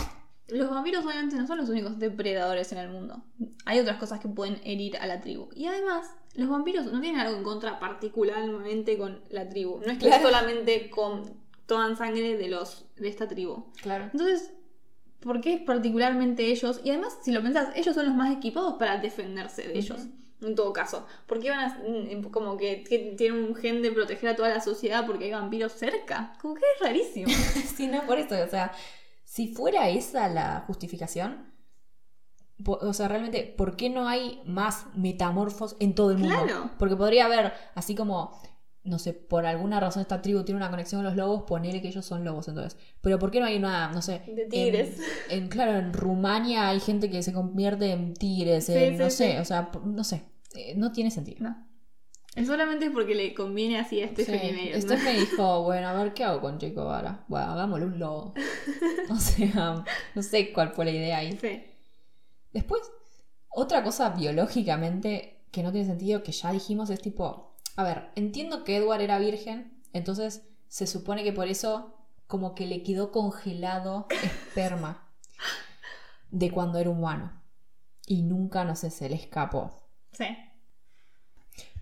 [SPEAKER 2] los vampiros obviamente no son los únicos depredadores en el mundo. Hay otras cosas que pueden herir a la tribu. Y además, los vampiros no tienen algo en contra particularmente con la tribu. No es que
[SPEAKER 3] Claro.
[SPEAKER 2] solamente con, toman sangre de los de esta tribu.
[SPEAKER 3] Claro.
[SPEAKER 2] Entonces, ¿por qué particularmente ellos? Y además, si lo pensás, ellos son los más equipados para defenderse de ellos. En todo caso, ¿por qué van a mm, como que, que tienen un gen de proteger a toda la sociedad porque hay vampiros cerca? Como que es rarísimo. [laughs]
[SPEAKER 3] Sí, no, por eso, o sea, si fuera esa la justificación, o sea, realmente, ¿por qué no hay más metamorfos en todo el mundo?
[SPEAKER 2] Claro.
[SPEAKER 3] Porque podría haber, así como, no sé, por alguna razón esta tribu tiene una conexión con los lobos, ponele que ellos son lobos entonces. Pero ¿por qué no hay una, no sé,
[SPEAKER 2] De tigres.
[SPEAKER 3] En, en- claro, en Rumania hay gente que se convierte en tigres,
[SPEAKER 2] Sí,
[SPEAKER 3] en-
[SPEAKER 2] sí,
[SPEAKER 3] no sé, o sea, no sé, eh, no tiene sentido.
[SPEAKER 2] No. Es solamente porque le conviene así a Stephanie
[SPEAKER 3] Sí,
[SPEAKER 2] Meyer. ¿no?
[SPEAKER 3] Steph me dijo, bueno, a ver qué hago con Jacob ahora. Bueno, hagámosle un lobo. [laughs] o sea, no sé cuál fue la idea ahí.
[SPEAKER 2] Sí.
[SPEAKER 3] Después, otra cosa biológicamente que no tiene sentido, que ya dijimos, es tipo, a ver, entiendo que Edward era virgen, entonces se supone que por eso como que le quedó congelado esperma de cuando era humano. Y nunca, no sé, se le escapó.
[SPEAKER 2] Sí.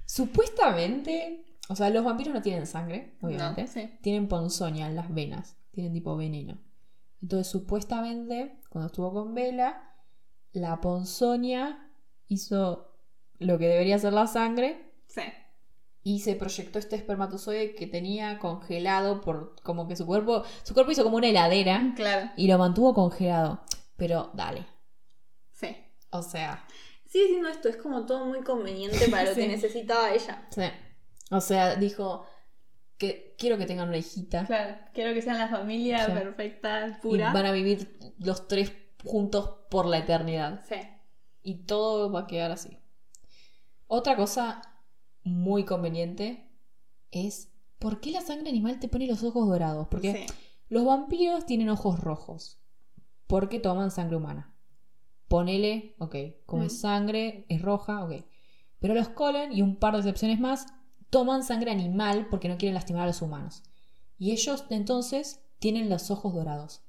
[SPEAKER 3] Supuestamente, o sea, los vampiros no tienen sangre, obviamente.
[SPEAKER 2] No, sí.
[SPEAKER 3] Tienen ponzoña en las venas, tienen tipo veneno. Entonces, supuestamente, cuando estuvo con Vela, la ponzoña hizo lo que debería ser la sangre
[SPEAKER 2] Sí.
[SPEAKER 3] Y se proyectó este espermatozoide que tenía congelado por como que su cuerpo, su cuerpo hizo como una heladera
[SPEAKER 2] Claro.
[SPEAKER 3] y lo mantuvo congelado. Pero dale,
[SPEAKER 2] Sí.
[SPEAKER 3] o sea,
[SPEAKER 2] Sigue siendo esto, es como todo muy conveniente para lo [laughs]
[SPEAKER 3] Sí.
[SPEAKER 2] que necesitaba ella.
[SPEAKER 3] sí. O sea, dijo que quiero que tengan una hijita.
[SPEAKER 2] Claro, quiero que sean la familia
[SPEAKER 3] Sí.
[SPEAKER 2] perfecta,
[SPEAKER 3] Y
[SPEAKER 2] pura.
[SPEAKER 3] van a vivir los tres juntos por la eternidad.
[SPEAKER 2] Sí.
[SPEAKER 3] Y todo va a quedar así. Otra cosa muy conveniente es ¿por qué la sangre animal te pone los ojos dorados? Porque
[SPEAKER 2] Sí.
[SPEAKER 3] los vampiros tienen ojos rojos. Porque toman sangre humana. Ponele, ok, como es sangre, es roja, ok. Pero los Colen y un par de excepciones más toman sangre animal porque no quieren lastimar a los humanos. Y ellos entonces tienen los ojos dorados.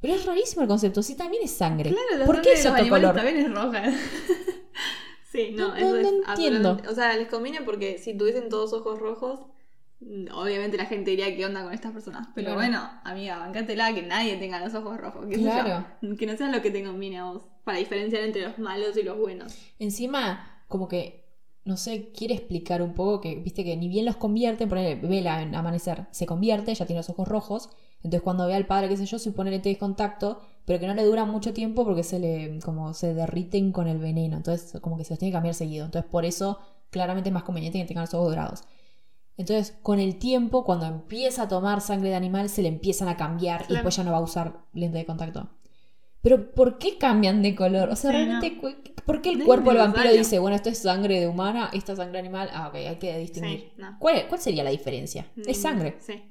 [SPEAKER 3] Pero es rarísimo el concepto, si también es sangre.
[SPEAKER 2] Claro, la
[SPEAKER 3] ¿Por
[SPEAKER 2] sangre
[SPEAKER 3] qué
[SPEAKER 2] de
[SPEAKER 3] es
[SPEAKER 2] los
[SPEAKER 3] otro color?
[SPEAKER 2] también es roja. [laughs] sí, no,
[SPEAKER 3] No,
[SPEAKER 2] eso
[SPEAKER 3] no,
[SPEAKER 2] es
[SPEAKER 3] entiendo.
[SPEAKER 2] O sea, les conviene porque si tuviesen todos ojos rojos, mm, obviamente la gente diría qué onda con estas personas. Pero
[SPEAKER 3] Claro.
[SPEAKER 2] bueno, amiga, bancátela que nadie tenga los ojos rojos. yo.
[SPEAKER 3] Claro.
[SPEAKER 2] Que no sea lo que te conviene a vos. Para diferenciar entre los malos y los buenos.
[SPEAKER 3] Encima, como que, no sé, quiere explicar un poco que, viste que ni bien los convierten, poner vela en amanecer, se convierte, ya tiene los ojos rojos, entonces cuando ve al padre, qué sé yo, se pone lente de contacto, pero que no le dura mucho tiempo porque se le, como se derriten con el veneno, entonces como que se los tiene que cambiar seguido, entonces por eso claramente es más conveniente que tengan los ojos dorados. Entonces, con el tiempo, cuando empieza a tomar sangre de animal, se le empiezan a cambiar y después ya no va a usar lente de contacto. Pero, ¿por qué cambian de color? O sea,
[SPEAKER 2] Sí,
[SPEAKER 3] realmente, ¿por qué el
[SPEAKER 2] No
[SPEAKER 3] cuerpo del vampiro dice, bueno, esto es sangre de humana, esta es sangre animal? Ah, ok, hay que distinguir.
[SPEAKER 2] Sí, no.
[SPEAKER 3] ¿Cuál, ¿Cuál sería la diferencia? Es
[SPEAKER 2] Mm,
[SPEAKER 3] sangre.
[SPEAKER 2] Sí.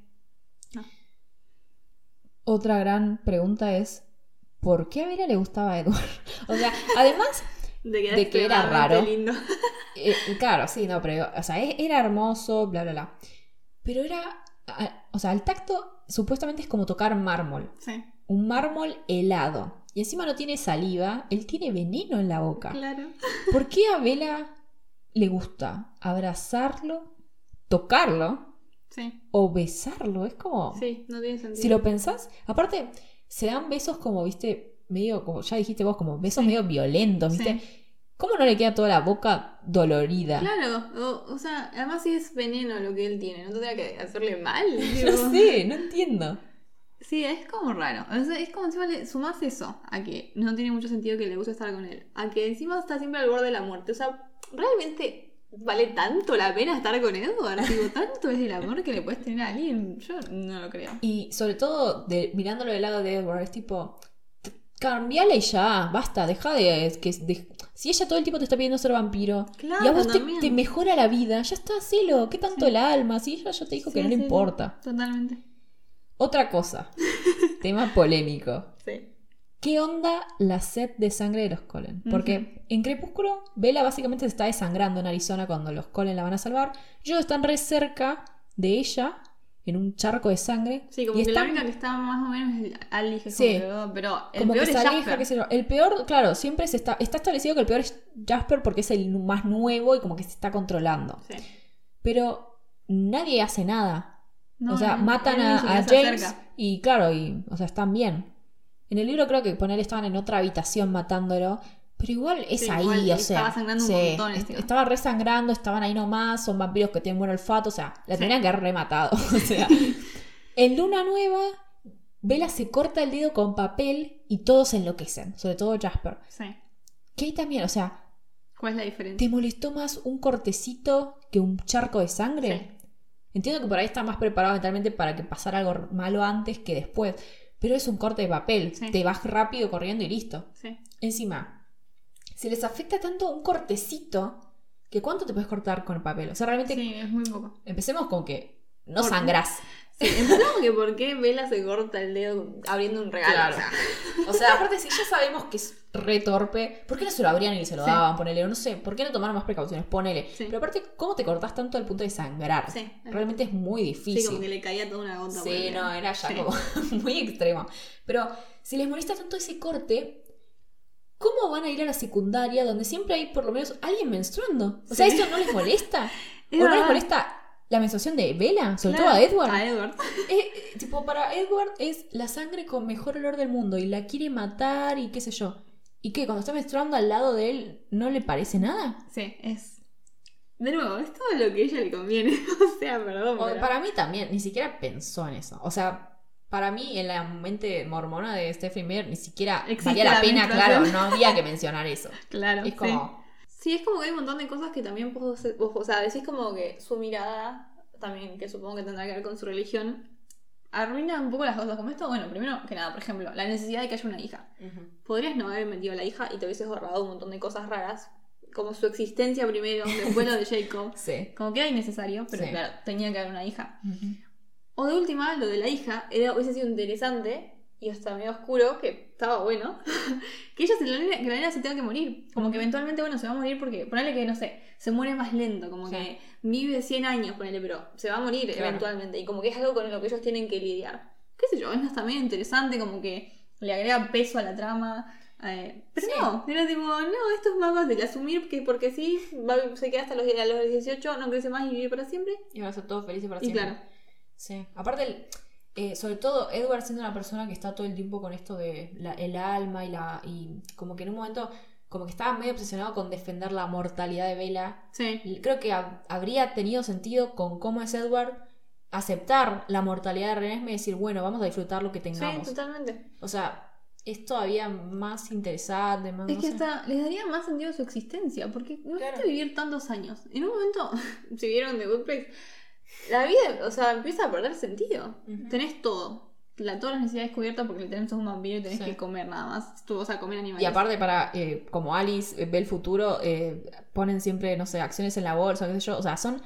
[SPEAKER 3] Otra gran pregunta es, ¿por qué a Vera le gustaba a Edward? [laughs] o sea, además,
[SPEAKER 2] De que era,
[SPEAKER 3] De que era
[SPEAKER 2] extremadamente
[SPEAKER 3] raro.
[SPEAKER 2] lindo. [laughs]
[SPEAKER 3] eh, claro, sí, no, pero, o sea, e- era hermoso, bla, bla, bla. Pero era, o sea, el tacto supuestamente es como tocar mármol.
[SPEAKER 2] sí.
[SPEAKER 3] un mármol helado. y encima no tiene saliva, él tiene veneno en la boca.
[SPEAKER 2] Claro. [laughs]
[SPEAKER 3] ¿Por qué a Bella le gusta abrazarlo, tocarlo
[SPEAKER 2] Sí.
[SPEAKER 3] o besarlo? Es como...
[SPEAKER 2] Sí, no tiene sentido.
[SPEAKER 3] Si lo pensás, aparte, se dan besos como, viste, medio, como ya dijiste vos, como besos
[SPEAKER 2] Sí.
[SPEAKER 3] medio violentos, viste.
[SPEAKER 2] Sí.
[SPEAKER 3] ¿Cómo no le queda toda la boca dolorida?
[SPEAKER 2] Claro, o, o sea, además si es veneno lo que él tiene, ¿no tendría que hacerle mal? [laughs]
[SPEAKER 3] No sé, no entiendo.
[SPEAKER 2] Sí, es como raro. O sea, es como encima le sumás eso, a que no tiene mucho sentido que le guste estar con él. A que encima está siempre al borde de la muerte. O sea, realmente vale tanto la pena estar con Edward. Digo, tanto es el amor que le puedes tener a alguien. Yo no lo creo.
[SPEAKER 3] Y sobre todo, de, mirándolo del lado de Edward, es tipo, t- cambiale ya, basta, deja de, que de- Si ella todo el tiempo te está pidiendo ser vampiro
[SPEAKER 2] Claro,
[SPEAKER 3] y a vos te, mejora la vida, ya está, hacelo, ¿qué tanto
[SPEAKER 2] Sí.
[SPEAKER 3] el alma? Si ella ya te dijo que
[SPEAKER 2] Sí,
[SPEAKER 3] no le importa.
[SPEAKER 2] Totalmente.
[SPEAKER 3] Otra cosa, [laughs] tema polémico.
[SPEAKER 2] Sí.
[SPEAKER 3] ¿Qué onda la sed de sangre de los Colen? Porque en Crepúsculo, Bella básicamente se está desangrando en Arizona cuando los Colen la van a salvar. Ellos están re cerca de ella, en un charco de sangre.
[SPEAKER 2] Sí, como
[SPEAKER 3] y
[SPEAKER 2] que la
[SPEAKER 3] están
[SPEAKER 2] única que está más o menos es Alice,
[SPEAKER 3] Sí.
[SPEAKER 2] como que- pero el
[SPEAKER 3] como
[SPEAKER 2] peor
[SPEAKER 3] que
[SPEAKER 2] es
[SPEAKER 3] aleja,
[SPEAKER 2] Jasper.
[SPEAKER 3] qué sé yo. El peor, claro, siempre se está, está establecido que el peor es Jasper porque es el más nuevo y como que se está controlando.
[SPEAKER 2] Sí.
[SPEAKER 3] Pero nadie hace nada.
[SPEAKER 2] No,
[SPEAKER 3] o sea,
[SPEAKER 2] no,
[SPEAKER 3] matan a, James y claro, y, o sea, están bien. En el libro creo que poner estaban en otra habitación matándolo, pero igual es
[SPEAKER 2] Sí,
[SPEAKER 3] ahí,
[SPEAKER 2] igual
[SPEAKER 3] o sea.
[SPEAKER 2] estaba sangrando un
[SPEAKER 3] sí,
[SPEAKER 2] montón
[SPEAKER 3] est-
[SPEAKER 2] encima.
[SPEAKER 3] estaba resangrando, estaban ahí nomás, son vampiros que tienen buen olfato, o sea, la
[SPEAKER 2] Sí.
[SPEAKER 3] tenían que haber rematado. [laughs] O sea, en Luna Nueva, Bella se corta el dedo con papel y todos se enloquecen, sobre todo Jasper.
[SPEAKER 2] Sí.
[SPEAKER 3] Ahí también, o sea,
[SPEAKER 2] ¿Cuál es la diferencia?
[SPEAKER 3] ¿te molestó más un cortecito que un charco de sangre? Entiendo que por ahí está más preparado mentalmente para que pasara algo malo antes que después. Pero es un corte de papel.
[SPEAKER 2] Sí.
[SPEAKER 3] Te vas rápido corriendo y listo.
[SPEAKER 2] Sí.
[SPEAKER 3] Encima, si les afecta tanto un cortecito, que cuánto te puedes cortar con el papel. O sea, realmente
[SPEAKER 2] Sí, es muy poco.
[SPEAKER 3] empecemos con que no
[SPEAKER 2] Por-
[SPEAKER 3] sangrás.
[SPEAKER 2] Sí, empezamos que por qué Bella se corta el dedo abriendo un regalo.
[SPEAKER 3] Claro.
[SPEAKER 2] O sea,
[SPEAKER 3] O sea, aparte, si ya sabemos que es re torpe, ¿por qué no se lo abrían y se lo
[SPEAKER 2] Sí.
[SPEAKER 3] daban? Ponele, o no sé, ¿por qué no tomaron más precauciones? Ponele.
[SPEAKER 2] Sí.
[SPEAKER 3] Pero aparte, ¿cómo te cortás tanto al punto de sangrar?
[SPEAKER 2] Sí.
[SPEAKER 3] Realmente es muy difícil.
[SPEAKER 2] sí, como que le caía toda una gota.
[SPEAKER 3] Sí, no, era ya como [laughs] muy extremo. Pero si les molesta tanto ese corte, ¿cómo van a ir a la secundaria donde siempre hay por lo menos alguien menstruando? O sea. ¿esto no les molesta? [laughs]
[SPEAKER 2] Es
[SPEAKER 3] ¿O no les molesta la menstruación de Bella? Sobre
[SPEAKER 2] Claro,
[SPEAKER 3] todo a Edward.
[SPEAKER 2] A Edward. [laughs]
[SPEAKER 3] Eh, eh, tipo, para Edward es la sangre con mejor olor del mundo y la quiere matar y qué sé yo. ¿Y qué? Cuando está menstruando al lado de él, ¿no le parece nada?
[SPEAKER 2] Sí, es. De nuevo, es todo lo que a ella le conviene. [laughs] o sea, perdón.
[SPEAKER 3] O-
[SPEAKER 2] pero-
[SPEAKER 3] para mí también, ni siquiera pensó en eso. O sea, para mí en la mente mormona de Stephen Meyer ni siquiera
[SPEAKER 2] Existe
[SPEAKER 3] valía la,
[SPEAKER 2] la
[SPEAKER 3] pena, claro, no había que mencionar eso. [laughs]
[SPEAKER 2] Claro.
[SPEAKER 3] Es como,
[SPEAKER 2] Sí, es como que hay un montón de cosas que también vos- O sea, decís como que su mirada, también, que supongo que tendrá que ver con su religión, arruina un poco las cosas como esto. Bueno, primero que nada, por ejemplo, la necesidad de que haya una hija. Podrías no haber metido a la hija y te hubieses ahorrado un montón de cosas raras, como su existencia primero, después lo de Jacob. [laughs]
[SPEAKER 3] sí.
[SPEAKER 2] Como que era innecesario, pero
[SPEAKER 3] Sí.
[SPEAKER 2] claro, tenía que haber una hija. O de última, lo de la hija era, hubiese sido interesante y hasta medio oscuro, que estaba bueno, [laughs] que ella se la nena, que la nena se tenga que morir. Como que eventualmente, bueno, se va a morir porque, ponele que, no sé, se muere más lento, como
[SPEAKER 3] Sí.
[SPEAKER 2] que vive 100 años, ponele, pero se va a morir
[SPEAKER 3] Claro.
[SPEAKER 2] eventualmente. Y como que es algo con lo que ellos tienen que lidiar. Qué sé yo, es medio interesante, como que le agrega peso a la trama. eh, pero
[SPEAKER 3] Sí.
[SPEAKER 2] no, era tipo, no, esto es más fácil, asumir que porque sí, va- se queda hasta los, a los 18, no crece más y vive para siempre.
[SPEAKER 3] Y van a ser todos felices para
[SPEAKER 2] Y
[SPEAKER 3] siempre.
[SPEAKER 2] claro.
[SPEAKER 3] Sí. Aparte, el- eh, sobre todo Edward siendo una persona que está todo el tiempo con esto de la- el alma y la. y como que en un momento. como que estaba medio obsesionado con defender la mortalidad de Bella.
[SPEAKER 2] Sí.
[SPEAKER 3] Creo que hab- habría tenido sentido con cómo es Edward aceptar la mortalidad de Renesme y decir, bueno, vamos a disfrutar lo que
[SPEAKER 2] Sí,
[SPEAKER 3] tengamos.
[SPEAKER 2] totalmente.
[SPEAKER 3] o sea, es todavía más interesante, más.
[SPEAKER 2] Es
[SPEAKER 3] no
[SPEAKER 2] que
[SPEAKER 3] sé.
[SPEAKER 2] hasta les daría más sentido a su existencia, porque imagínate
[SPEAKER 3] Claro.
[SPEAKER 2] vivir tantos años. En un momento, [laughs] si vieron The Good Place, la vida, o sea, empieza a perder sentido.
[SPEAKER 3] Ujú.
[SPEAKER 2] Tenés todo. La, todas las necesidades cubiertas porque le tenés un vampiro y tenés
[SPEAKER 3] Sí.
[SPEAKER 2] que comer nada más. Tú vas a comer animales.
[SPEAKER 3] Y aparte para, eh, como Alice eh, ve el futuro, eh, ponen siempre, no sé, acciones en la bolsa, qué sé yo. O sea, son,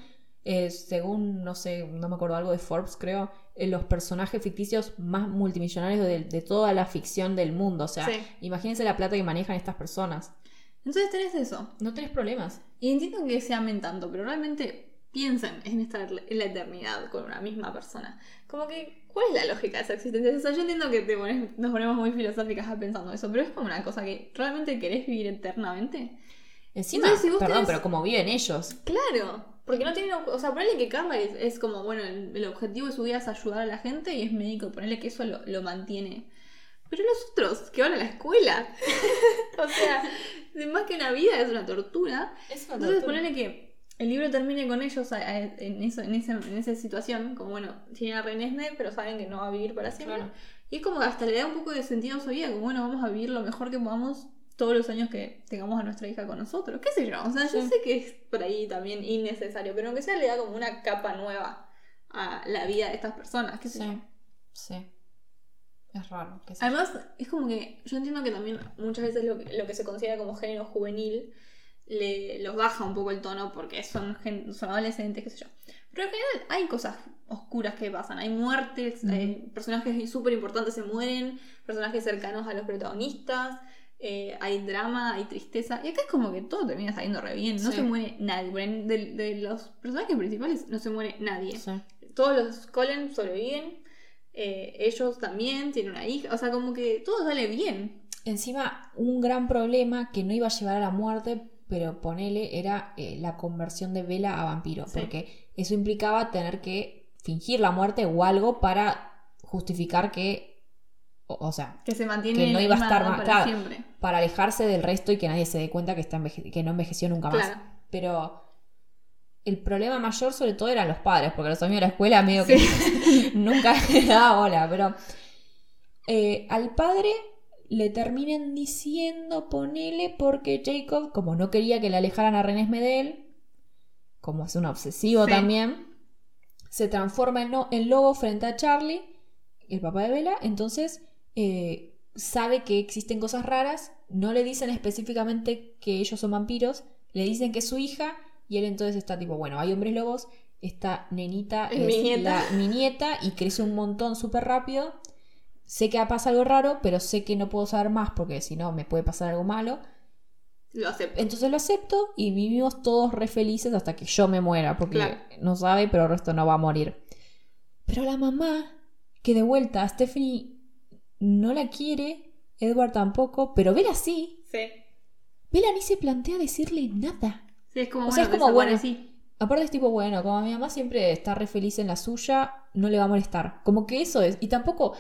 [SPEAKER 3] según, no sé, no me acuerdo, algo de Forbes, creo, los personajes ficticios más multimillonarios de, de toda la ficción del mundo. O sea,
[SPEAKER 2] Sí.
[SPEAKER 3] imagínense la plata que manejan estas personas.
[SPEAKER 2] Entonces tenés eso.
[SPEAKER 3] No tenés problemas.
[SPEAKER 2] Y entiendo que se amen tanto, pero realmente piensen en estar en la eternidad con una misma persona. Como que, ¿cuál es la lógica de esa existencia? O sea, yo entiendo que te pones- nos ponemos muy filosóficas pensando eso, pero es como una cosa que realmente querés vivir eternamente.
[SPEAKER 3] Encima,
[SPEAKER 2] Entonces, si vos
[SPEAKER 3] perdón,
[SPEAKER 2] tenés-
[SPEAKER 3] pero como viven ellos.
[SPEAKER 2] Claro, porque no tienen. O sea, ponele que Carla es, es como, bueno, el, el objetivo de su vida es ayudar a la gente y es médico, ponele que eso lo, lo mantiene. Pero los otros que van a la escuela, [laughs] o sea, más que una vida es una tortura. Entonces, ponele que el libro termine con ellos a- a- en, eso, en, esa, en esa situación, como bueno, tienen a Renesme, pero saben que no va a vivir para siempre.
[SPEAKER 3] Claro.
[SPEAKER 2] Y es como que hasta le da un poco de sentido a su vida, como bueno, vamos a vivir lo mejor que podamos todos los años que tengamos a nuestra hija con nosotros. ¿Qué sé yo? O sea, yo
[SPEAKER 3] Sí.
[SPEAKER 2] sé que es por ahí también innecesario, pero aunque sea le da como una capa nueva a la vida de estas personas. ¿Qué sé yo?
[SPEAKER 3] Sí, sí. Es raro.
[SPEAKER 2] Además, es como que yo entiendo que también muchas veces lo que, lo que se considera como género juvenil le, los baja un poco el tono porque son, son adolescentes, qué sé yo. Pero en general hay cosas oscuras que pasan. Hay muertes,
[SPEAKER 3] Ujú.
[SPEAKER 2] hay personajes súper importantes se mueren, personajes cercanos a los protagonistas, eh, hay drama, hay tristeza. Y acá es como que todo termina saliendo re bien. No
[SPEAKER 3] Sí.
[SPEAKER 2] se muere nadie. De, de los personajes principales no se muere nadie.
[SPEAKER 3] Sí.
[SPEAKER 2] Todos los Colin sobreviven. eh, ellos también tienen una hija. O sea, como que todo sale bien.
[SPEAKER 3] Encima, un gran problema que no iba a llevar a la muerte, pero ponele, era eh, la conversión de Vela a vampiro.
[SPEAKER 2] Sí.
[SPEAKER 3] Porque eso implicaba tener que fingir la muerte o algo para justificar que. O, o sea,
[SPEAKER 2] Que se mantiene
[SPEAKER 3] Que no iba a estar claro.
[SPEAKER 2] para siempre.
[SPEAKER 3] para alejarse del resto y que nadie se dé cuenta que, está que no envejeció nunca más.
[SPEAKER 2] Claro.
[SPEAKER 3] Pero el problema mayor, sobre todo, eran los padres, porque los amigos de la escuela medio que [laughs] nunca [laughs] le daba bola. Pero eh, al padre le terminan diciendo, ponele, porque Jacob, como no quería que le alejaran a René Medel, como es un obsesivo
[SPEAKER 2] Sí.
[SPEAKER 3] también, se transforma en, no- en lobo frente a Charlie, el papá de Bella. Entonces eh, sabe que existen cosas raras, no le dicen específicamente que ellos son vampiros, le dicen que es su hija, y él entonces está tipo, bueno, hay hombres lobos, esta nenita
[SPEAKER 2] Es
[SPEAKER 3] es,
[SPEAKER 2] mi nieta.
[SPEAKER 3] la mi nieta y crece un montón súper rápido. Sé que pasa algo raro, pero sé que no puedo saber más porque si no me puede pasar algo malo.
[SPEAKER 2] Lo acepto.
[SPEAKER 3] Entonces lo acepto y vivimos todos re felices hasta que yo me muera, porque
[SPEAKER 2] Claro.
[SPEAKER 3] no sabe, pero el resto no va a morir. Pero la mamá, que de vuelta Stephanie no la quiere, Edward tampoco, pero Bella sí.
[SPEAKER 2] Sí.
[SPEAKER 3] Bella ni se plantea decirle nada.
[SPEAKER 2] Sí, es como,
[SPEAKER 3] O sea,
[SPEAKER 2] bueno,
[SPEAKER 3] es como, bueno,
[SPEAKER 2] desaparecí.
[SPEAKER 3] Aparte es tipo, bueno, como mi mamá siempre está re feliz en la suya, no le va a molestar. Como que eso es. Y tampoco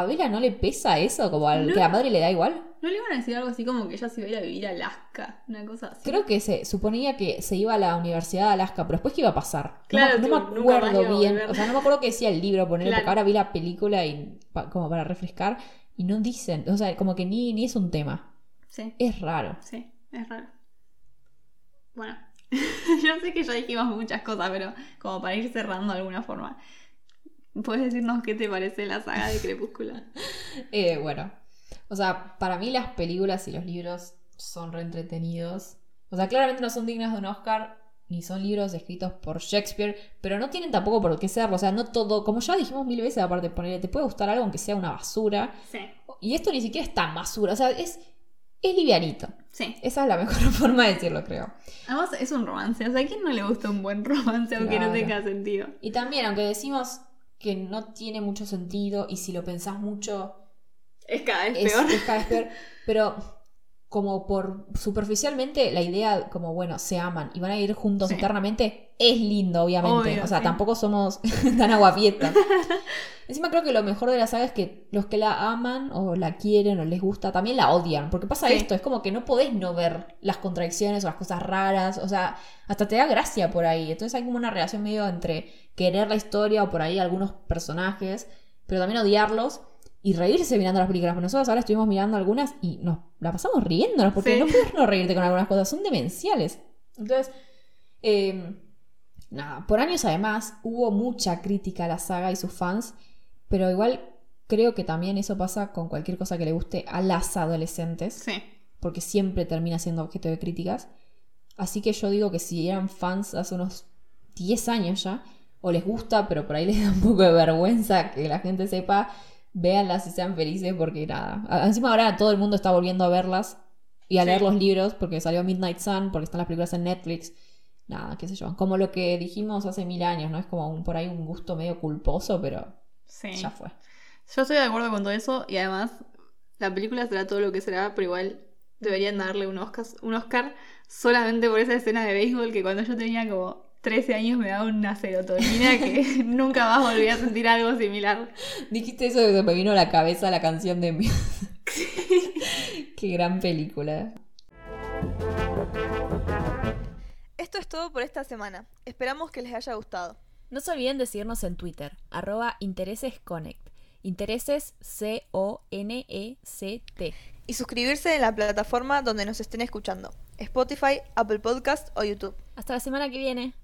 [SPEAKER 3] a Bella no le pesa eso, como al,
[SPEAKER 2] No.
[SPEAKER 3] que a la madre le da igual.
[SPEAKER 2] ¿No le iban a decir algo así como que ella se iba a ir a vivir a Alaska? Una cosa así.
[SPEAKER 3] Creo que se suponía que se iba a la Universidad de Alaska, pero después qué iba a pasar.
[SPEAKER 2] Claro,
[SPEAKER 3] no, me acuerdo bien. O sea, no me acuerdo qué decía el libro, poner,
[SPEAKER 2] Claro.
[SPEAKER 3] porque ahora vi la película y pa- como para refrescar. Y no dicen, o sea, como que ni, ni es un tema.
[SPEAKER 2] Sí,
[SPEAKER 3] Es raro.
[SPEAKER 2] sí, es raro. Bueno, [laughs] yo sé que ya dijimos muchas cosas, pero como para ir cerrando de alguna forma. ¿Puedes decirnos qué te parece la saga de Crepúsculo? [laughs]
[SPEAKER 3] Eh, bueno, o sea, para mí las películas y los libros son reentretenidos. O sea, claramente no son dignas de un Oscar, ni son libros escritos por Shakespeare, pero no tienen tampoco por qué serlo. O sea, no todo, como ya dijimos mil veces, aparte ponerle, te puede gustar algo aunque sea una basura.
[SPEAKER 2] Sí,
[SPEAKER 3] Y esto ni siquiera es tan basura, o sea, es, es livianito.
[SPEAKER 2] sí.
[SPEAKER 3] Esa es la mejor [laughs] forma de decirlo, creo.
[SPEAKER 2] Además es un romance. O sea, ¿a quién no le gusta un buen romance aunque no tenga sentido?
[SPEAKER 3] Y también, aunque decimos que no tiene mucho sentido y si lo pensás mucho,
[SPEAKER 2] Es cada vez
[SPEAKER 3] es,
[SPEAKER 2] peor.
[SPEAKER 3] es cada vez peor. [laughs] Pero como por superficialmente la idea como bueno, se aman y van a ir juntos
[SPEAKER 2] Sí.
[SPEAKER 3] eternamente, es lindo, obviamente.
[SPEAKER 2] Obvio,
[SPEAKER 3] o sea,
[SPEAKER 2] sí.
[SPEAKER 3] tampoco somos [laughs] tan aguafiestas. Encima creo que lo mejor de la saga es que los que la aman o la quieren o les gusta también la odian. Porque pasa
[SPEAKER 2] Sí.
[SPEAKER 3] esto, es como que no podés no ver las contradicciones o las cosas raras. O sea, hasta te da gracia por ahí. Entonces hay como una relación medio entre querer la historia o por ahí algunos personajes, pero también odiarlos y reírse mirando las películas. Nosotros ahora estuvimos mirando algunas y nos la pasamos riéndonos porque
[SPEAKER 2] Sí.
[SPEAKER 3] no puedes no reírte con algunas cosas, son demenciales. Entonces, eh, nada, por años además hubo mucha crítica a la saga y sus fans, pero igual creo que también eso pasa con cualquier cosa que le guste a las adolescentes
[SPEAKER 2] Sí.
[SPEAKER 3] porque siempre termina siendo objeto de críticas. Así que yo digo que si eran fans hace unos 10 años ya, o les gusta, pero por ahí [laughs] les da un poco de vergüenza que la gente sepa, véanlas y sean felices porque nada. Encima ahora todo el mundo está volviendo a verlas y a
[SPEAKER 2] Sí.
[SPEAKER 3] leer los libros porque salió Midnight Sun, porque están las películas en Netflix. Nada, qué sé yo. Como lo que dijimos hace mil años, ¿no? Es como un, por ahí un gusto medio culposo, pero
[SPEAKER 2] Sí.
[SPEAKER 3] ya fue.
[SPEAKER 2] Yo estoy de acuerdo con todo eso y además la película será todo lo que será, pero igual deberían darle un Oscar, un Oscar solamente por esa escena de béisbol que cuando yo tenía como 13 años me daba una serotonina que [laughs] nunca más volví a sentir algo similar.
[SPEAKER 3] Dijiste eso y me vino a la cabeza la canción de. [laughs] Qué gran película.
[SPEAKER 4] Esto es todo por esta semana. Esperamos que les haya gustado.
[SPEAKER 5] No se olviden de seguirnos en Twitter, arroba interesesconnect. Intereses C-O-N-E-C-T.
[SPEAKER 4] Y suscribirse en la plataforma donde nos estén escuchando. Spotify, Apple Podcast o YouTube.
[SPEAKER 5] Hasta la semana que viene.